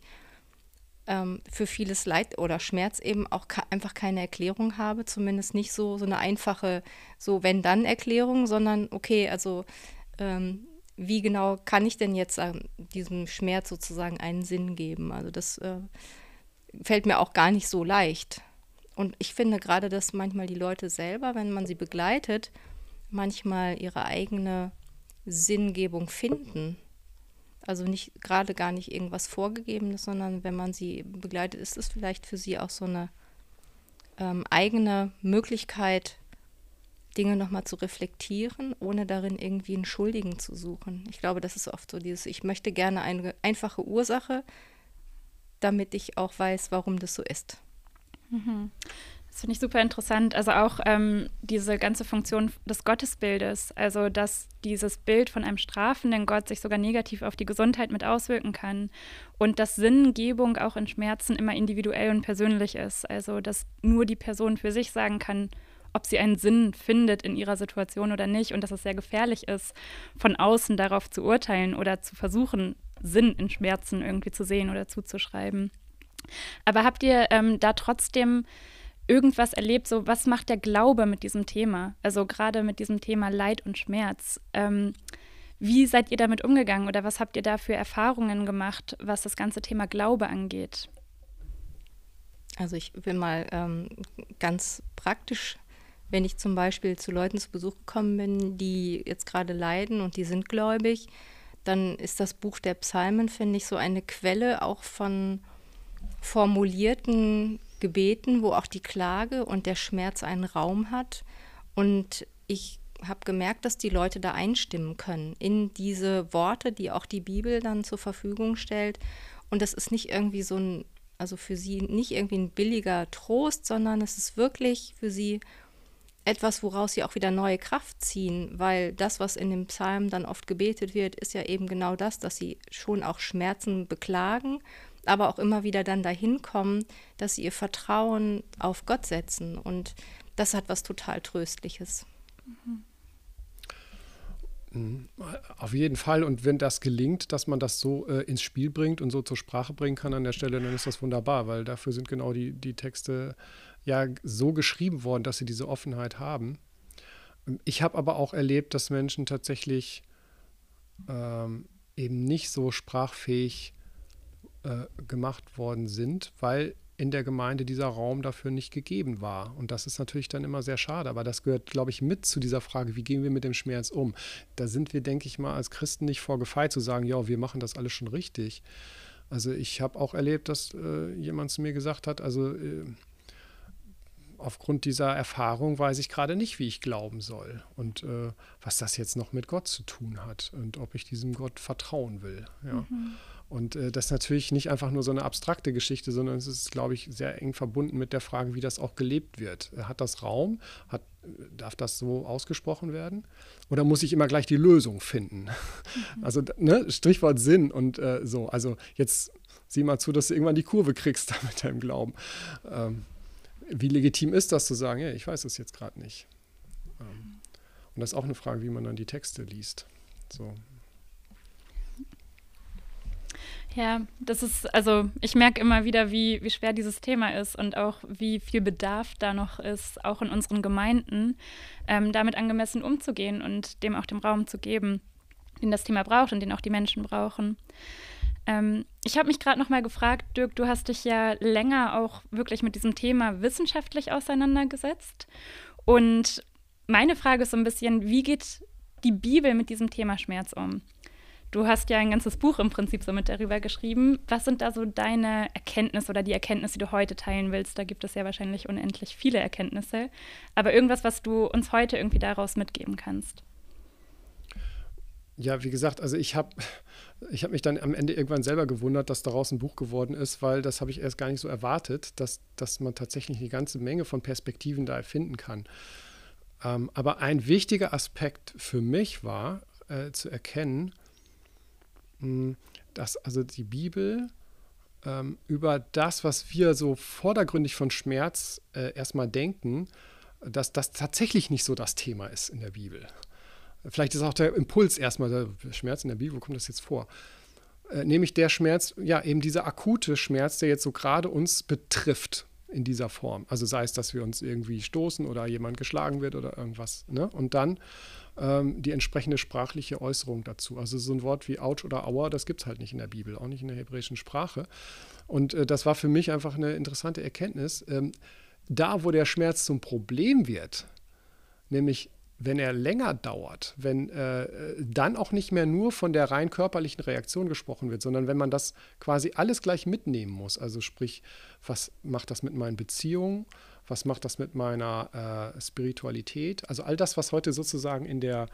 ähm, für vieles Leid oder Schmerz eben auch einfach keine Erklärung habe, zumindest nicht so, so eine einfache, so wenn-dann-Erklärung, sondern okay, also ähm, wie genau kann ich denn jetzt ähm, diesem Schmerz sozusagen einen Sinn geben? Also das äh, fällt mir auch gar nicht so leicht. Und ich finde gerade, dass manchmal die Leute selber, wenn man sie begleitet, manchmal ihre eigene Sinngebung finden also nicht gerade gar nicht irgendwas Vorgegebenes, sondern wenn man sie begleitet, ist es vielleicht für sie auch so eine ähm, eigene Möglichkeit, Dinge nochmal zu reflektieren, ohne darin irgendwie einen Schuldigen zu suchen. Ich glaube, das ist oft so dieses, ich möchte gerne eine einfache Ursache, damit ich auch weiß, warum das so ist. Mhm. Das finde ich super interessant. Also auch ähm, diese ganze Funktion des Gottesbildes, also dass dieses Bild von einem strafenden Gott sich sogar negativ auf die Gesundheit mit auswirken kann und dass Sinngebung auch in Schmerzen immer individuell und persönlich ist. Also dass nur die Person für sich sagen kann, ob sie einen Sinn findet in ihrer Situation oder nicht und dass es sehr gefährlich ist, von außen darauf zu urteilen oder zu versuchen, Sinn in Schmerzen irgendwie zu sehen oder zuzuschreiben. Aber habt ihr ähm, da trotzdem irgendwas erlebt, so was macht der Glaube mit diesem Thema? Also gerade mit diesem Thema Leid und Schmerz. Ähm, wie seid ihr damit umgegangen oder was habt ihr da für Erfahrungen gemacht, was das ganze Thema Glaube angeht? Also ich will mal ähm, ganz praktisch, wenn ich zum Beispiel zu Leuten zu Besuch gekommen bin, die jetzt gerade leiden und die sind gläubig, dann ist das Buch der Psalmen, finde ich, so eine Quelle auch von formulierten Gebeten, wo auch die Klage und der Schmerz einen Raum hat. Und ich habe gemerkt, dass die Leute da einstimmen können in diese Worte, die auch die Bibel dann zur Verfügung stellt. Und das ist nicht irgendwie so ein, also für sie nicht irgendwie ein billiger Trost, sondern es ist wirklich für sie etwas, woraus sie auch wieder neue Kraft ziehen, weil das, was in dem Psalm dann oft gebetet wird, ist ja eben genau das, dass sie schon auch Schmerzen beklagen aber auch immer wieder dann dahin kommen, dass sie ihr Vertrauen auf Gott setzen. Und das hat was total Tröstliches. Mhm. Auf jeden Fall. Und wenn das gelingt, dass man das so äh, ins Spiel bringt und so zur Sprache bringen kann an der Stelle, dann ist das wunderbar, weil dafür sind genau die, die Texte ja so geschrieben worden, dass sie diese Offenheit haben. Ich habe aber auch erlebt, dass Menschen tatsächlich ähm, eben nicht so sprachfähig äh, gemacht worden sind, weil in der Gemeinde dieser Raum dafür nicht gegeben war. Und das ist natürlich dann immer sehr schade. Aber das gehört, glaube ich, mit zu dieser Frage, wie gehen wir mit dem Schmerz um? Da sind wir, denke ich mal, als Christen nicht vorgefeit zu sagen, ja, wir machen das alles schon richtig. Also ich habe auch erlebt, dass äh, jemand zu mir gesagt hat, also äh, aufgrund dieser Erfahrung weiß ich gerade nicht, wie ich glauben soll und äh, was das jetzt noch mit Gott zu tun hat und ob ich diesem Gott vertrauen will. Ja. Mhm. Und äh, das ist natürlich nicht einfach nur so eine abstrakte Geschichte, sondern es ist, glaube ich, sehr eng verbunden mit der Frage, wie das auch gelebt wird. Hat das Raum? Hat, darf das so ausgesprochen werden? Oder muss ich immer gleich die Lösung finden? Mhm. Also, ne, Strichwort Sinn und äh, so. Also, jetzt sieh mal zu, dass du irgendwann die Kurve kriegst mit deinem Glauben. Ähm, wie legitim ist das zu sagen, ja, ich weiß es jetzt gerade nicht. Ähm, und das ist auch eine Frage, wie man dann die Texte liest. So. Ja, das ist, also ich merke immer wieder, wie, wie schwer dieses Thema ist und auch wie viel Bedarf da noch ist, auch in unseren Gemeinden, ähm, damit angemessen umzugehen und dem auch den Raum zu geben, den das Thema braucht und den auch die Menschen brauchen. Ähm, ich habe mich gerade noch mal gefragt, Dirk, du hast dich ja länger auch wirklich mit diesem Thema wissenschaftlich auseinandergesetzt. Und meine Frage ist so ein bisschen, wie geht die Bibel mit diesem Thema Schmerz um? Du hast ja ein ganzes Buch im Prinzip so mit darüber geschrieben. Was sind da so deine Erkenntnisse oder die Erkenntnisse, die du heute teilen willst? Da gibt es ja wahrscheinlich unendlich viele Erkenntnisse. Aber irgendwas, was du uns heute irgendwie daraus mitgeben kannst? Ja, wie gesagt, also ich habe ich hab mich dann am Ende irgendwann selber gewundert, dass daraus ein Buch geworden ist, weil das habe ich erst gar nicht so erwartet, dass, dass man tatsächlich eine ganze Menge von Perspektiven da erfinden kann. Ähm, aber ein wichtiger Aspekt für mich war äh, zu erkennen, dass also die Bibel ähm, über das, was wir so vordergründig von Schmerz äh, erstmal denken, dass das tatsächlich nicht so das Thema ist in der Bibel. Vielleicht ist auch der Impuls erstmal, der Schmerz in der Bibel, wo kommt das jetzt vor? Äh, nämlich der Schmerz, ja, eben dieser akute Schmerz, der jetzt so gerade uns betrifft in dieser Form. Also sei es, dass wir uns irgendwie stoßen oder jemand geschlagen wird oder irgendwas. Ne? Und dann ähm, die entsprechende sprachliche Äußerung dazu. Also so ein Wort wie Ouch oder Aua, das gibt es halt nicht in der Bibel, auch nicht in der hebräischen Sprache. Und äh, das war für mich einfach eine interessante Erkenntnis. Ähm, da, wo der Schmerz zum Problem wird, nämlich wenn er länger dauert, wenn äh, dann auch nicht mehr nur von der rein körperlichen Reaktion gesprochen wird, sondern wenn man das quasi alles gleich mitnehmen muss. Also sprich, was macht das mit meinen Beziehungen? Was macht das mit meiner äh, Spiritualität? Also all das, was heute sozusagen in der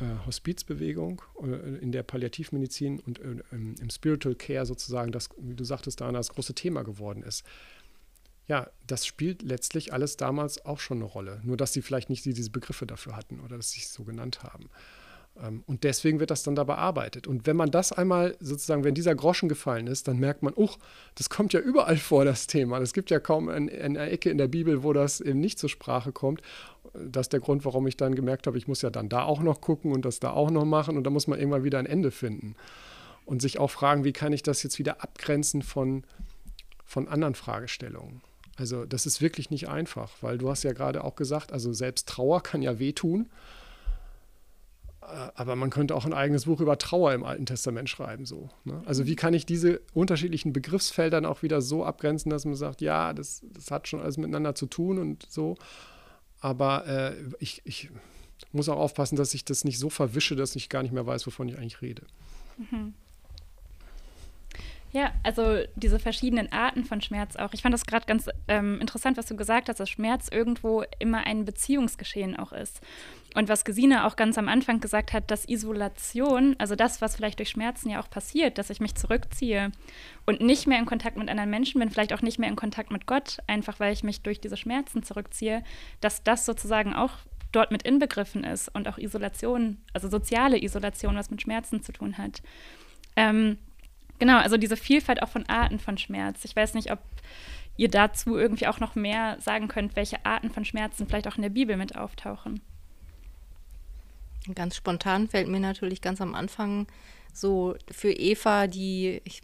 äh, Hospizbewegung, äh, in der Palliativmedizin und äh, im Spiritual Care sozusagen, das, wie du sagtest, da das große Thema geworden ist ja, das spielt letztlich alles damals auch schon eine Rolle. Nur, dass sie vielleicht nicht diese Begriffe dafür hatten oder dass sie es so genannt haben. Ähm, und deswegen wird das dann da bearbeitet. Und wenn man das einmal sozusagen, wenn dieser Groschen gefallen ist, dann merkt man, oh, das kommt ja überall vor, das Thema. Es gibt ja kaum eine, eine Ecke in der Bibel, wo das eben nicht zur Sprache kommt. Das ist der Grund, warum ich dann gemerkt habe, ich muss ja dann da auch noch gucken und das da auch noch machen. Und da muss man irgendwann wieder ein Ende finden. Und sich auch fragen, wie kann ich das jetzt wieder abgrenzen von, von anderen Fragestellungen. Also das ist wirklich nicht einfach, weil du hast ja gerade auch gesagt, also selbst Trauer kann ja wehtun. Äh, aber man könnte auch ein eigenes Buch über Trauer im Alten Testament schreiben. So, ne? Also wie kann ich diese unterschiedlichen Begriffsfelder auch wieder so abgrenzen, dass man sagt, ja, das, das hat schon alles miteinander zu tun und so. Aber äh, ich, ich muss auch aufpassen, dass ich das nicht so verwische, dass ich gar nicht mehr weiß, wovon ich eigentlich rede. Mhm. Ja, also diese verschiedenen Arten von Schmerz auch. Ich fand das gerade ganz ähm, interessant, was du gesagt hast, dass Schmerz irgendwo immer ein Beziehungsgeschehen auch ist. Und was Gesine auch ganz am Anfang gesagt hat, dass Isolation, also das, was vielleicht durch Schmerzen ja auch passiert, dass ich mich zurückziehe und nicht mehr in Kontakt mit anderen Menschen bin, vielleicht auch nicht mehr in Kontakt mit Gott, einfach weil ich mich durch diese Schmerzen zurückziehe, dass das sozusagen auch dort mit inbegriffen ist und auch Isolation, also soziale Isolation, was mit Schmerzen zu tun hat. Ähm, Genau, also diese Vielfalt auch von Arten von Schmerz. Ich weiß nicht, ob ihr dazu irgendwie auch noch mehr sagen könnt, welche Arten von Schmerzen vielleicht auch in der Bibel mit auftauchen. Ganz spontan fällt mir natürlich ganz am Anfang so für Eva die, ich,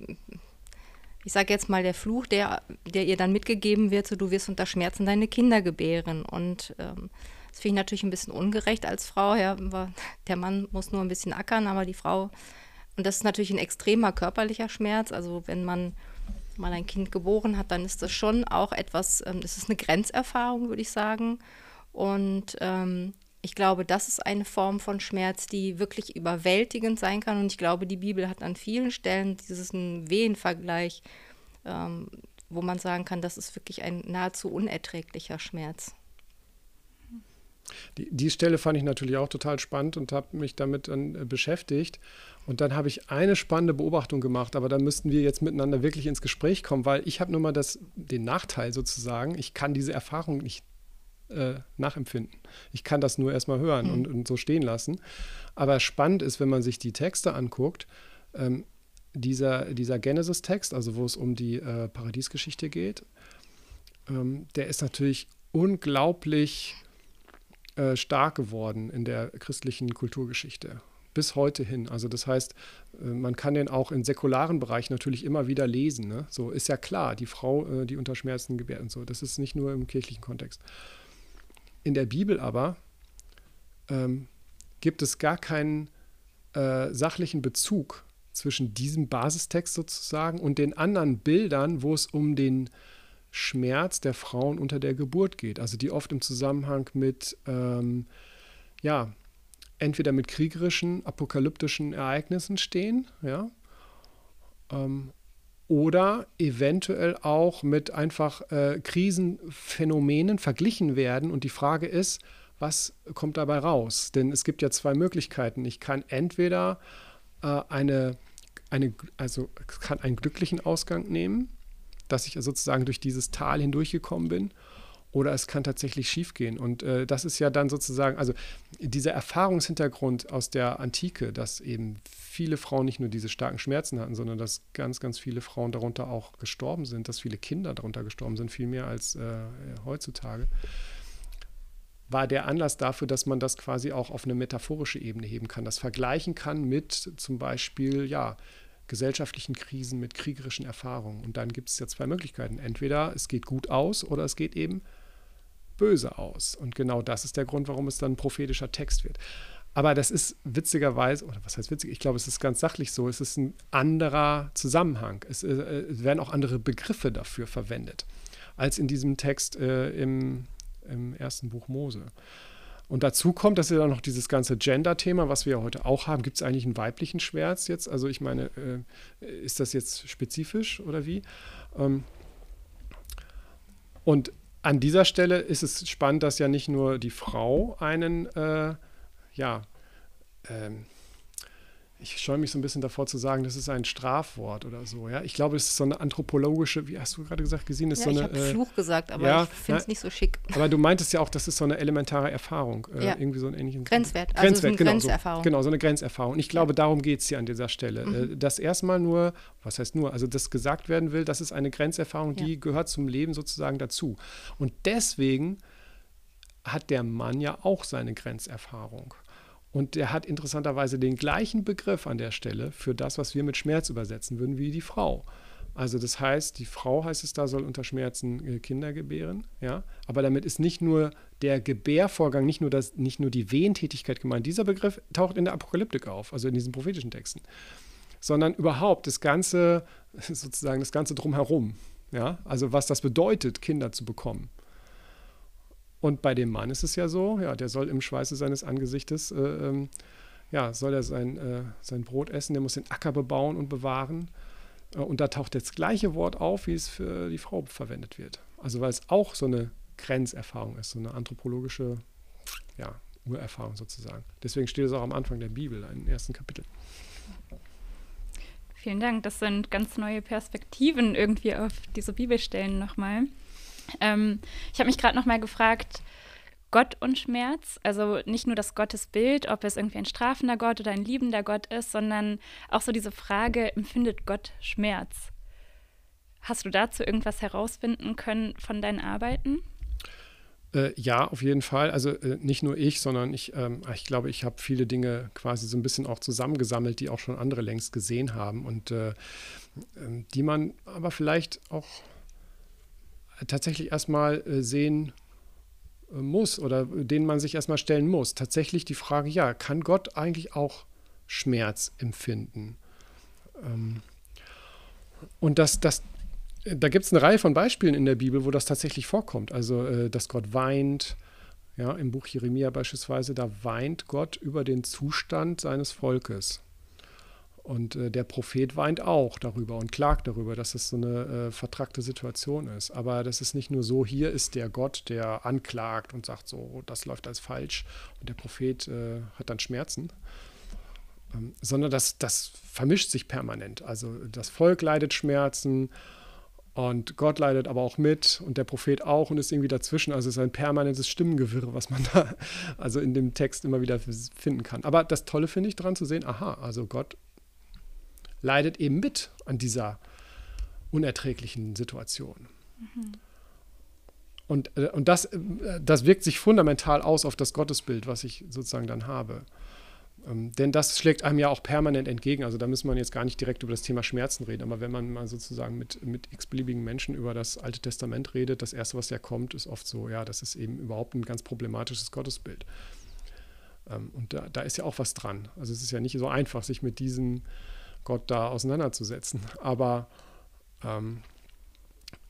ich sage jetzt mal der Fluch, der, der ihr dann mitgegeben wird, so du wirst unter Schmerzen deine Kinder gebären. Und ähm, das finde ich natürlich ein bisschen ungerecht als Frau. Ja, der Mann muss nur ein bisschen ackern, aber die Frau und das ist natürlich ein extremer körperlicher Schmerz. Also wenn man mal ein Kind geboren hat, dann ist das schon auch etwas, ähm, das ist eine Grenzerfahrung, würde ich sagen. Und ähm, ich glaube, das ist eine Form von Schmerz, die wirklich überwältigend sein kann. Und ich glaube, die Bibel hat an vielen Stellen diesen Wehenvergleich, ähm, wo man sagen kann, das ist wirklich ein nahezu unerträglicher Schmerz. Die, die Stelle fand ich natürlich auch total spannend und habe mich damit dann äh, beschäftigt. Und dann habe ich eine spannende Beobachtung gemacht, aber da müssten wir jetzt miteinander wirklich ins Gespräch kommen, weil ich habe nun mal das, den Nachteil sozusagen, ich kann diese Erfahrung nicht äh, nachempfinden. Ich kann das nur erstmal hören mhm. und, und, so stehen lassen. Aber spannend ist, wenn man sich die Texte anguckt, ähm, dieser, dieser Genesis-Text, also wo es um die äh, Paradiesgeschichte geht, ähm, der ist natürlich unglaublich äh, stark geworden in der christlichen Kulturgeschichte. Bis heute hin. Also das heißt, äh, man kann den auch im säkularen Bereich natürlich immer wieder lesen. Ne? So ist ja klar, die Frau, äh, die unter Schmerzen gebärt und so. Das ist nicht nur im kirchlichen Kontext. In der Bibel aber ähm, gibt es gar keinen äh, sachlichen Bezug zwischen diesem Basistext sozusagen und den anderen Bildern, wo es um den Schmerz der Frauen unter der Geburt geht. Also die oft im Zusammenhang mit, ähm, ja, entweder mit kriegerischen, apokalyptischen Ereignissen stehen, ja, ähm, oder eventuell auch mit einfach äh, Krisenphänomenen verglichen werden. Und die Frage ist, was kommt dabei raus? Denn es gibt ja zwei Möglichkeiten. Ich kann entweder äh, eine, eine, also kann einen glücklichen Ausgang nehmen, dass ich sozusagen durch dieses Tal hindurchgekommen bin, oder es kann tatsächlich schiefgehen. Und äh, das ist ja dann sozusagen, also dieser Erfahrungshintergrund aus der Antike, dass eben viele Frauen nicht nur diese starken Schmerzen hatten, sondern dass ganz, ganz viele Frauen darunter auch gestorben sind, dass viele Kinder darunter gestorben sind, viel mehr als äh, heutzutage, war der Anlass dafür, dass man das quasi auch auf eine metaphorische Ebene heben kann, das vergleichen kann mit zum Beispiel, ja, gesellschaftlichen Krisen, mit kriegerischen Erfahrungen. Und dann gibt es ja zwei Möglichkeiten. Entweder es geht gut aus oder es geht eben böse aus. Und genau das ist der Grund, warum es dann ein prophetischer Text wird. Aber das ist witzigerweise, oder was heißt witzig? Ich glaube, es ist ganz sachlich so. Es ist ein anderer Zusammenhang. Es, äh, es werden auch andere Begriffe dafür verwendet, als in diesem Text äh, im, im ersten Buch Mose. Und dazu kommt, dass ja dann noch dieses ganze Gender-Thema, was wir ja heute auch haben. Gibt es eigentlich einen weiblichen Schmerz jetzt? Also ich meine, äh, ist das jetzt spezifisch oder wie? Ähm, und an dieser Stelle ist es spannend, dass ja nicht nur die Frau einen, äh, ja, ähm, ich scheue mich so ein bisschen davor zu sagen, das ist ein Strafwort oder so. Ja, ich glaube, es ist so eine anthropologische, wie hast du gerade gesagt, gesehen, ist ja, so ich eine. Ich habe äh, Fluch gesagt, aber ja, ich finde es nicht so schick. Aber du meintest ja auch, das ist so eine elementare Erfahrung, äh, ja. irgendwie so ein ähnlichen Grenzwert, also Grenzwert, eine genau, Grenzerfahrung. So, genau, so eine Grenzerfahrung. Und ich glaube, darum geht es hier an dieser Stelle. Mhm. Äh, dass erstmal nur, was heißt nur, also das gesagt werden will, das ist eine Grenzerfahrung, die gehört zum Leben sozusagen dazu. Und deswegen hat der Mann ja auch seine Grenzerfahrung. Und der hat interessanterweise den gleichen Begriff an der Stelle für das, was wir mit Schmerz übersetzen würden, wie die Frau. Also das heißt, die Frau heißt es da, soll unter Schmerzen äh, Kinder gebären, ja. Aber damit ist nicht nur der Gebärvorgang, nicht nur, das, nicht nur die Wehentätigkeit gemeint. Dieser Begriff taucht in der Apokalyptik auf, also in diesen prophetischen Texten. Sondern überhaupt das ganze, sozusagen das ganze drumherum. Ja, also was das bedeutet, Kinder zu bekommen. Und bei dem Mann ist es ja so, ja, der soll im Schweiße seines Angesichtes, äh, ähm, ja, soll er sein, äh, sein Brot essen, der muss den Acker bebauen und bewahren. Äh, und da taucht das gleiche Wort auf, wie es für die Frau verwendet wird. Also weil es auch so eine Grenzerfahrung ist, so eine anthropologische ja, Urerfahrung sozusagen. Deswegen steht es auch am Anfang der Bibel, im ersten Kapitel. Vielen Dank. Das sind ganz neue Perspektiven irgendwie auf diese Bibelstellen nochmal. Ähm, ich habe mich gerade noch mal gefragt, Gott und Schmerz, also nicht nur das Gottesbild, ob es irgendwie ein strafender Gott oder ein liebender Gott ist, sondern auch so diese Frage, empfindet Gott Schmerz? Hast du dazu irgendwas herausfinden können von deinen Arbeiten? Äh, ja, auf jeden Fall. Also äh, nicht nur ich, sondern ich, ähm, ich glaube, ich habe viele Dinge quasi so ein bisschen auch zusammengesammelt, die auch schon andere längst gesehen haben und äh, ähm, die man aber vielleicht auch tatsächlich erstmal äh, sehen äh, muss oder denen man sich erstmal stellen muss. Tatsächlich die Frage, ja, kann Gott eigentlich auch Schmerz empfinden? Ähm, und das, das, da gibt es eine Reihe von Beispielen in der Bibel, wo das tatsächlich vorkommt. Also, äh, dass Gott weint. Ja, im Buch Jeremia beispielsweise, da weint Gott über den Zustand seines Volkes. Und äh, der Prophet weint auch darüber und klagt darüber, dass es so eine äh, vertrackte Situation ist. Aber das ist nicht nur so, hier ist der Gott, der anklagt und sagt so, das läuft alles falsch und der Prophet äh, hat dann Schmerzen, ähm, sondern das, das vermischt sich permanent. Also das Volk leidet Schmerzen und Gott leidet aber auch mit und der Prophet auch und ist irgendwie dazwischen. Also es ist ein permanentes Stimmengewirr, was man da also in dem Text immer wieder finden kann. Aber das Tolle finde ich daran zu sehen, aha, also Gott leidet eben mit an dieser unerträglichen Situation. Mhm. Und, äh, und das, äh, das wirkt sich fundamental aus auf das Gottesbild, was ich sozusagen dann habe. Ähm, denn das schlägt einem ja auch permanent entgegen. Also da muss man jetzt gar nicht direkt über das Thema Schmerzen reden, aber wenn man mal sozusagen mit, mit x-beliebigen Menschen über das Alte Testament redet, das Erste, was ja kommt, ist oft so, ja, das ist eben überhaupt ein ganz problematisches Gottesbild. Ähm, und da, da ist ja auch was dran. Also es ist ja nicht so einfach, sich mit diesem Gott da auseinanderzusetzen. Aber ähm,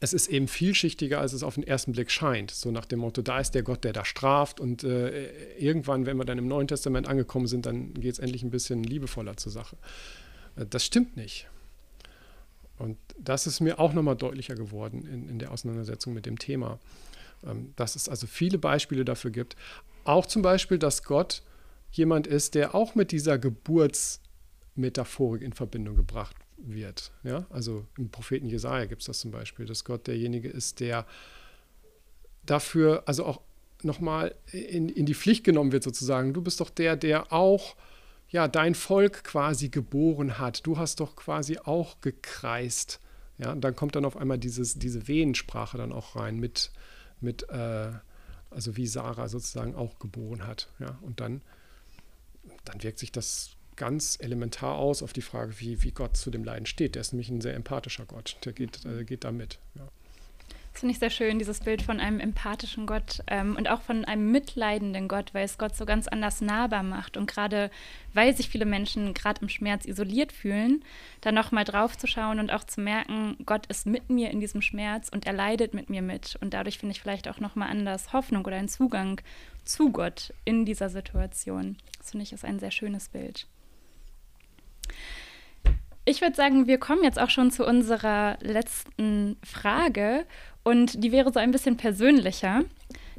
es ist eben vielschichtiger, als es auf den ersten Blick scheint. So nach dem Motto, da ist der Gott, der da straft. Und äh, irgendwann, wenn wir dann im Neuen Testament angekommen sind, dann geht es endlich ein bisschen liebevoller zur Sache. Äh, das stimmt nicht. Und das ist mir auch nochmal deutlicher geworden in, in, der Auseinandersetzung mit dem Thema. Ähm, dass es also viele Beispiele dafür gibt. Auch zum Beispiel, dass Gott jemand ist, der auch mit dieser Geburtsmetaphorik in Verbindung gebracht wird. Ja? Also im Propheten Jesaja gibt es das zum Beispiel, dass Gott derjenige ist, der dafür, also auch nochmal in, in die Pflicht genommen wird, sozusagen. Du bist doch der, der auch ja, dein Volk quasi geboren hat. Du hast doch quasi auch gekreist. Ja, und dann kommt dann auf einmal dieses, diese Wehensprache dann auch rein mit, mit äh, also wie Sarah sozusagen auch geboren hat. Ja, und dann, dann wirkt sich das ganz elementar aus auf die Frage, wie, wie Gott zu dem Leiden steht. Der ist nämlich ein sehr empathischer Gott. Der geht, äh, geht da mit. Ja. Das finde ich sehr schön, dieses Bild von einem empathischen Gott ähm, und auch von einem mitleidenden Gott, weil es Gott so ganz anders nahbar macht. Und gerade weil sich viele Menschen gerade im Schmerz isoliert fühlen, da nochmal drauf zu schauen und auch zu merken, Gott ist mit mir in diesem Schmerz und er leidet mit mir mit. Und dadurch finde ich vielleicht auch nochmal anders Hoffnung oder einen Zugang zu Gott in dieser Situation. Das finde ich ist ein sehr schönes Bild. Ich würde sagen, wir kommen jetzt auch schon zu unserer letzten Frage und die wäre so ein bisschen persönlicher,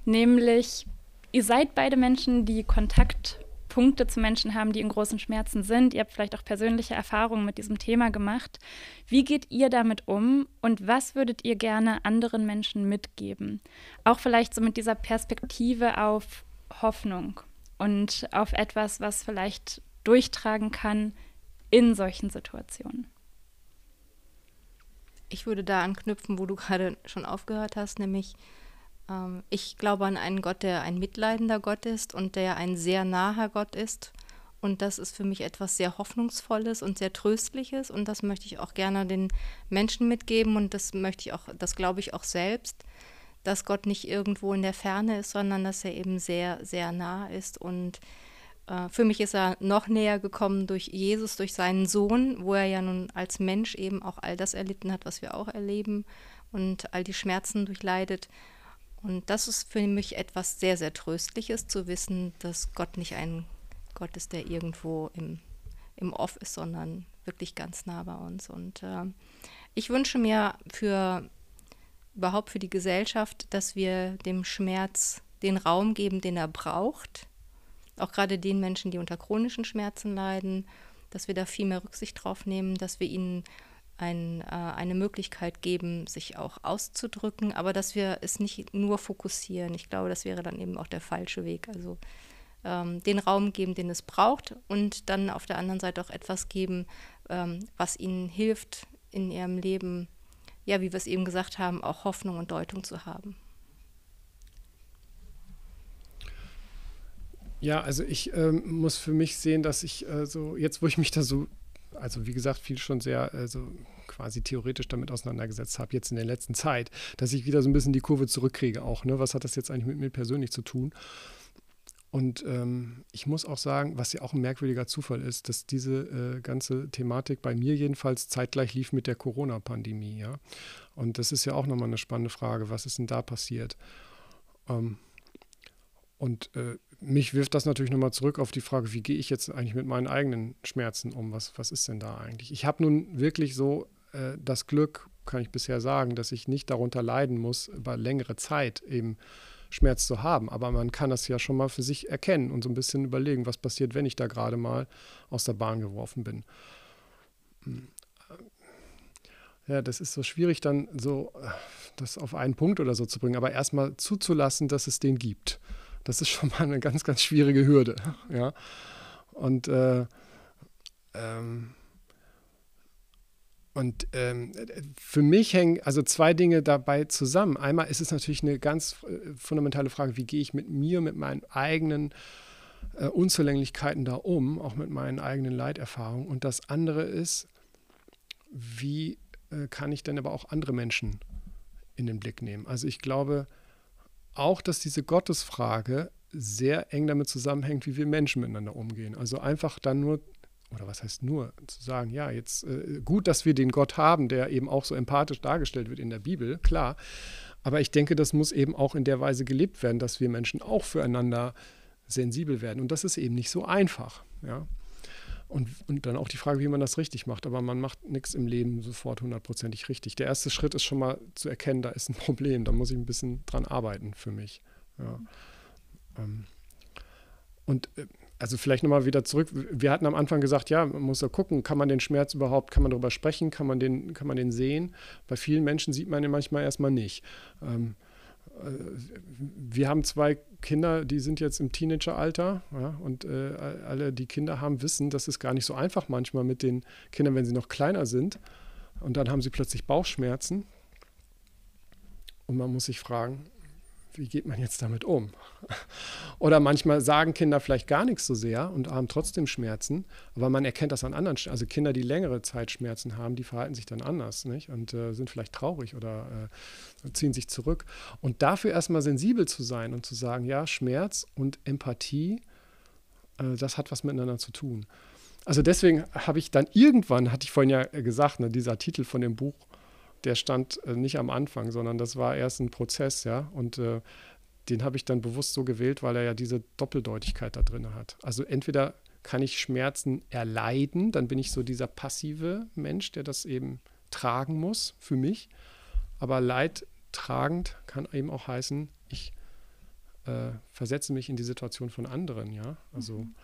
nämlich ihr seid beide Menschen, die Kontaktpunkte zu Menschen haben, die in großen Schmerzen sind. Ihr habt vielleicht auch persönliche Erfahrungen mit diesem Thema gemacht. Wie geht ihr damit um und was würdet ihr gerne anderen Menschen mitgeben? Auch vielleicht so mit dieser Perspektive auf Hoffnung und auf etwas, was vielleicht durchtragen kann in solchen Situationen. Ich würde da anknüpfen, wo du gerade schon aufgehört hast, nämlich ähm, ich glaube an einen Gott, der ein mitleidender Gott ist und der ein sehr naher Gott ist. Und das ist für mich etwas sehr Hoffnungsvolles und sehr Tröstliches. Und das möchte ich auch gerne den Menschen mitgeben. Und das möchte ich auch, das glaube ich auch selbst, dass Gott nicht irgendwo in der Ferne ist, sondern dass er eben sehr, sehr nah ist und für mich ist er noch näher gekommen durch Jesus, durch seinen Sohn, wo er ja nun als Mensch eben auch all das erlitten hat, was wir auch erleben und all die Schmerzen durchleidet. Und das ist für mich etwas sehr, sehr Tröstliches, zu wissen, dass Gott nicht ein Gott ist, der irgendwo im, im Off ist, sondern wirklich ganz nah bei uns. Und äh, ich wünsche mir für überhaupt für die Gesellschaft, dass wir dem Schmerz den Raum geben, den er braucht, auch gerade den Menschen, die unter chronischen Schmerzen leiden, dass wir da viel mehr Rücksicht drauf nehmen, dass wir ihnen ein, äh, eine Möglichkeit geben, sich auch auszudrücken, aber dass wir es nicht nur fokussieren. Ich glaube, das wäre dann eben auch der falsche Weg. Also ähm, den Raum geben, den es braucht und dann auf der anderen Seite auch etwas geben, ähm, was ihnen hilft, in ihrem Leben, ja, wie wir es eben gesagt haben, auch Hoffnung und Deutung zu haben. Ja, also ich ähm, muss für mich sehen, dass ich äh, so, jetzt wo ich mich da so, also wie gesagt, viel schon sehr äh, so quasi theoretisch damit auseinandergesetzt habe, jetzt in der letzten Zeit, dass ich wieder so ein bisschen die Kurve zurückkriege auch. Ne? Was hat das jetzt eigentlich mit mir persönlich zu tun? Und ähm, ich muss auch sagen, was ja auch ein merkwürdiger Zufall ist, dass diese äh, ganze Thematik bei mir jedenfalls zeitgleich lief mit der Corona-Pandemie. Ja? Und das ist ja auch nochmal eine spannende Frage, was ist denn da passiert? Ähm, und äh, mich wirft das natürlich nochmal zurück auf die Frage, wie gehe ich jetzt eigentlich mit meinen eigenen Schmerzen um? Was, was ist denn da eigentlich? Ich habe nun wirklich so äh, das Glück, kann ich bisher sagen, dass ich nicht darunter leiden muss, über längere Zeit eben Schmerz zu haben. Aber man kann das ja schon mal für sich erkennen und so ein bisschen überlegen, was passiert, wenn ich da gerade mal aus der Bahn geworfen bin. Hm. Ja, das ist so schwierig, dann so das auf einen Punkt oder so zu bringen, aber erstmal zuzulassen, dass es den gibt. Das ist schon mal eine ganz, ganz schwierige Hürde. Ja. Und äh, ähm, und ähm, für mich hängen also zwei Dinge dabei zusammen. Einmal ist es natürlich eine ganz äh, fundamentale Frage, wie gehe ich mit mir, mit meinen eigenen äh, Unzulänglichkeiten da um, auch mit meinen eigenen Leiterfahrungen. Und das andere ist, wie äh, kann ich denn aber auch andere Menschen in den Blick nehmen? Also ich glaube auch, dass diese Gottesfrage sehr eng damit zusammenhängt, wie wir Menschen miteinander umgehen. Also einfach dann nur oder was heißt nur, zu sagen, ja, jetzt äh, gut, dass wir den Gott haben, der eben auch so empathisch dargestellt wird in der Bibel, klar. Aber ich denke, das muss eben auch in der Weise gelebt werden, dass wir Menschen auch füreinander sensibel werden. Und das ist eben nicht so einfach. Ja? Und, und dann auch die Frage, wie man das richtig macht. Aber man macht nichts im Leben sofort hundertprozentig richtig. Der erste Schritt ist schon mal zu erkennen, da ist ein Problem. Da muss ich ein bisschen dran arbeiten für mich. Ja. Ähm. Und äh, also vielleicht nochmal wieder zurück. Wir hatten am Anfang gesagt, ja, man muss ja gucken, kann man den Schmerz überhaupt, kann man darüber sprechen, kann man den, kann man den sehen? Bei vielen Menschen sieht man den manchmal erstmal nicht. Ähm, äh, wir haben zwei Kinder, die sind jetzt im Teenageralter ja, und äh, alle, die Kinder haben, wissen, das ist gar nicht so einfach manchmal mit den Kindern, wenn sie noch kleiner sind. Und dann haben sie plötzlich Bauchschmerzen. Und man muss sich fragen, wie geht man jetzt damit um? Oder manchmal sagen Kinder vielleicht gar nichts so sehr und haben trotzdem Schmerzen, aber man erkennt das an anderen. Also Kinder, die längere Zeit Schmerzen haben, die verhalten sich dann anders nicht? und äh, sind vielleicht traurig oder äh, ziehen sich zurück. Und dafür erstmal sensibel zu sein und zu sagen, ja, Schmerz und Empathie, äh, das hat was miteinander zu tun. Also deswegen habe ich dann irgendwann, hatte ich vorhin ja gesagt, ne, dieser Titel von dem Buch, der stand äh, nicht am Anfang, sondern das war erst ein Prozess, ja. Und äh, den habe ich dann bewusst so gewählt, weil er ja diese Doppeldeutigkeit da drin hat. Also entweder kann ich Schmerzen erleiden, dann bin ich so dieser passive Mensch, der das eben tragen muss für mich. Aber leidtragend kann eben auch heißen, ich äh, versetze mich in die Situation von anderen, ja. Also mhm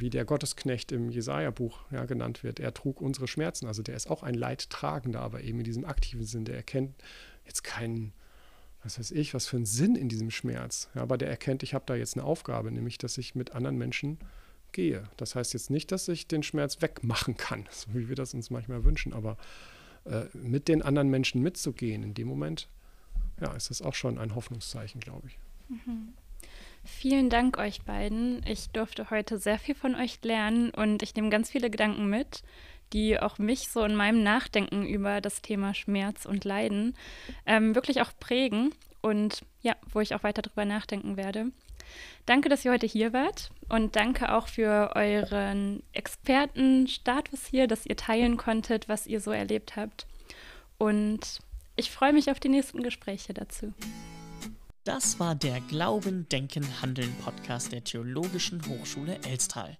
wie der Gottesknecht im Jesaja-Buch ja, genannt wird. Er trug unsere Schmerzen. Also der ist auch ein Leidtragender, aber eben in diesem aktiven Sinn. Der erkennt jetzt keinen, was weiß ich, was für einen Sinn in diesem Schmerz. Ja, aber der erkennt, ich habe da jetzt eine Aufgabe, nämlich, dass ich mit anderen Menschen gehe. Das heißt jetzt nicht, dass ich den Schmerz wegmachen kann, so wie wir das uns manchmal wünschen, aber äh, mit den anderen Menschen mitzugehen in dem Moment, ja, ist das auch schon ein Hoffnungszeichen, glaube ich. Mhm. Vielen Dank euch beiden. Ich durfte heute sehr viel von euch lernen und ich nehme ganz viele Gedanken mit, die auch mich so in meinem Nachdenken über das Thema Schmerz und Leiden ähm, wirklich auch prägen und ja, wo ich auch weiter drüber nachdenken werde. Danke, dass ihr heute hier wart und danke auch für euren Expertenstatus hier, dass ihr teilen konntet, was ihr so erlebt habt. Und ich freue mich auf die nächsten Gespräche dazu. Das war der Glauben, Denken, Handeln Podcast der Theologischen Hochschule Elstal.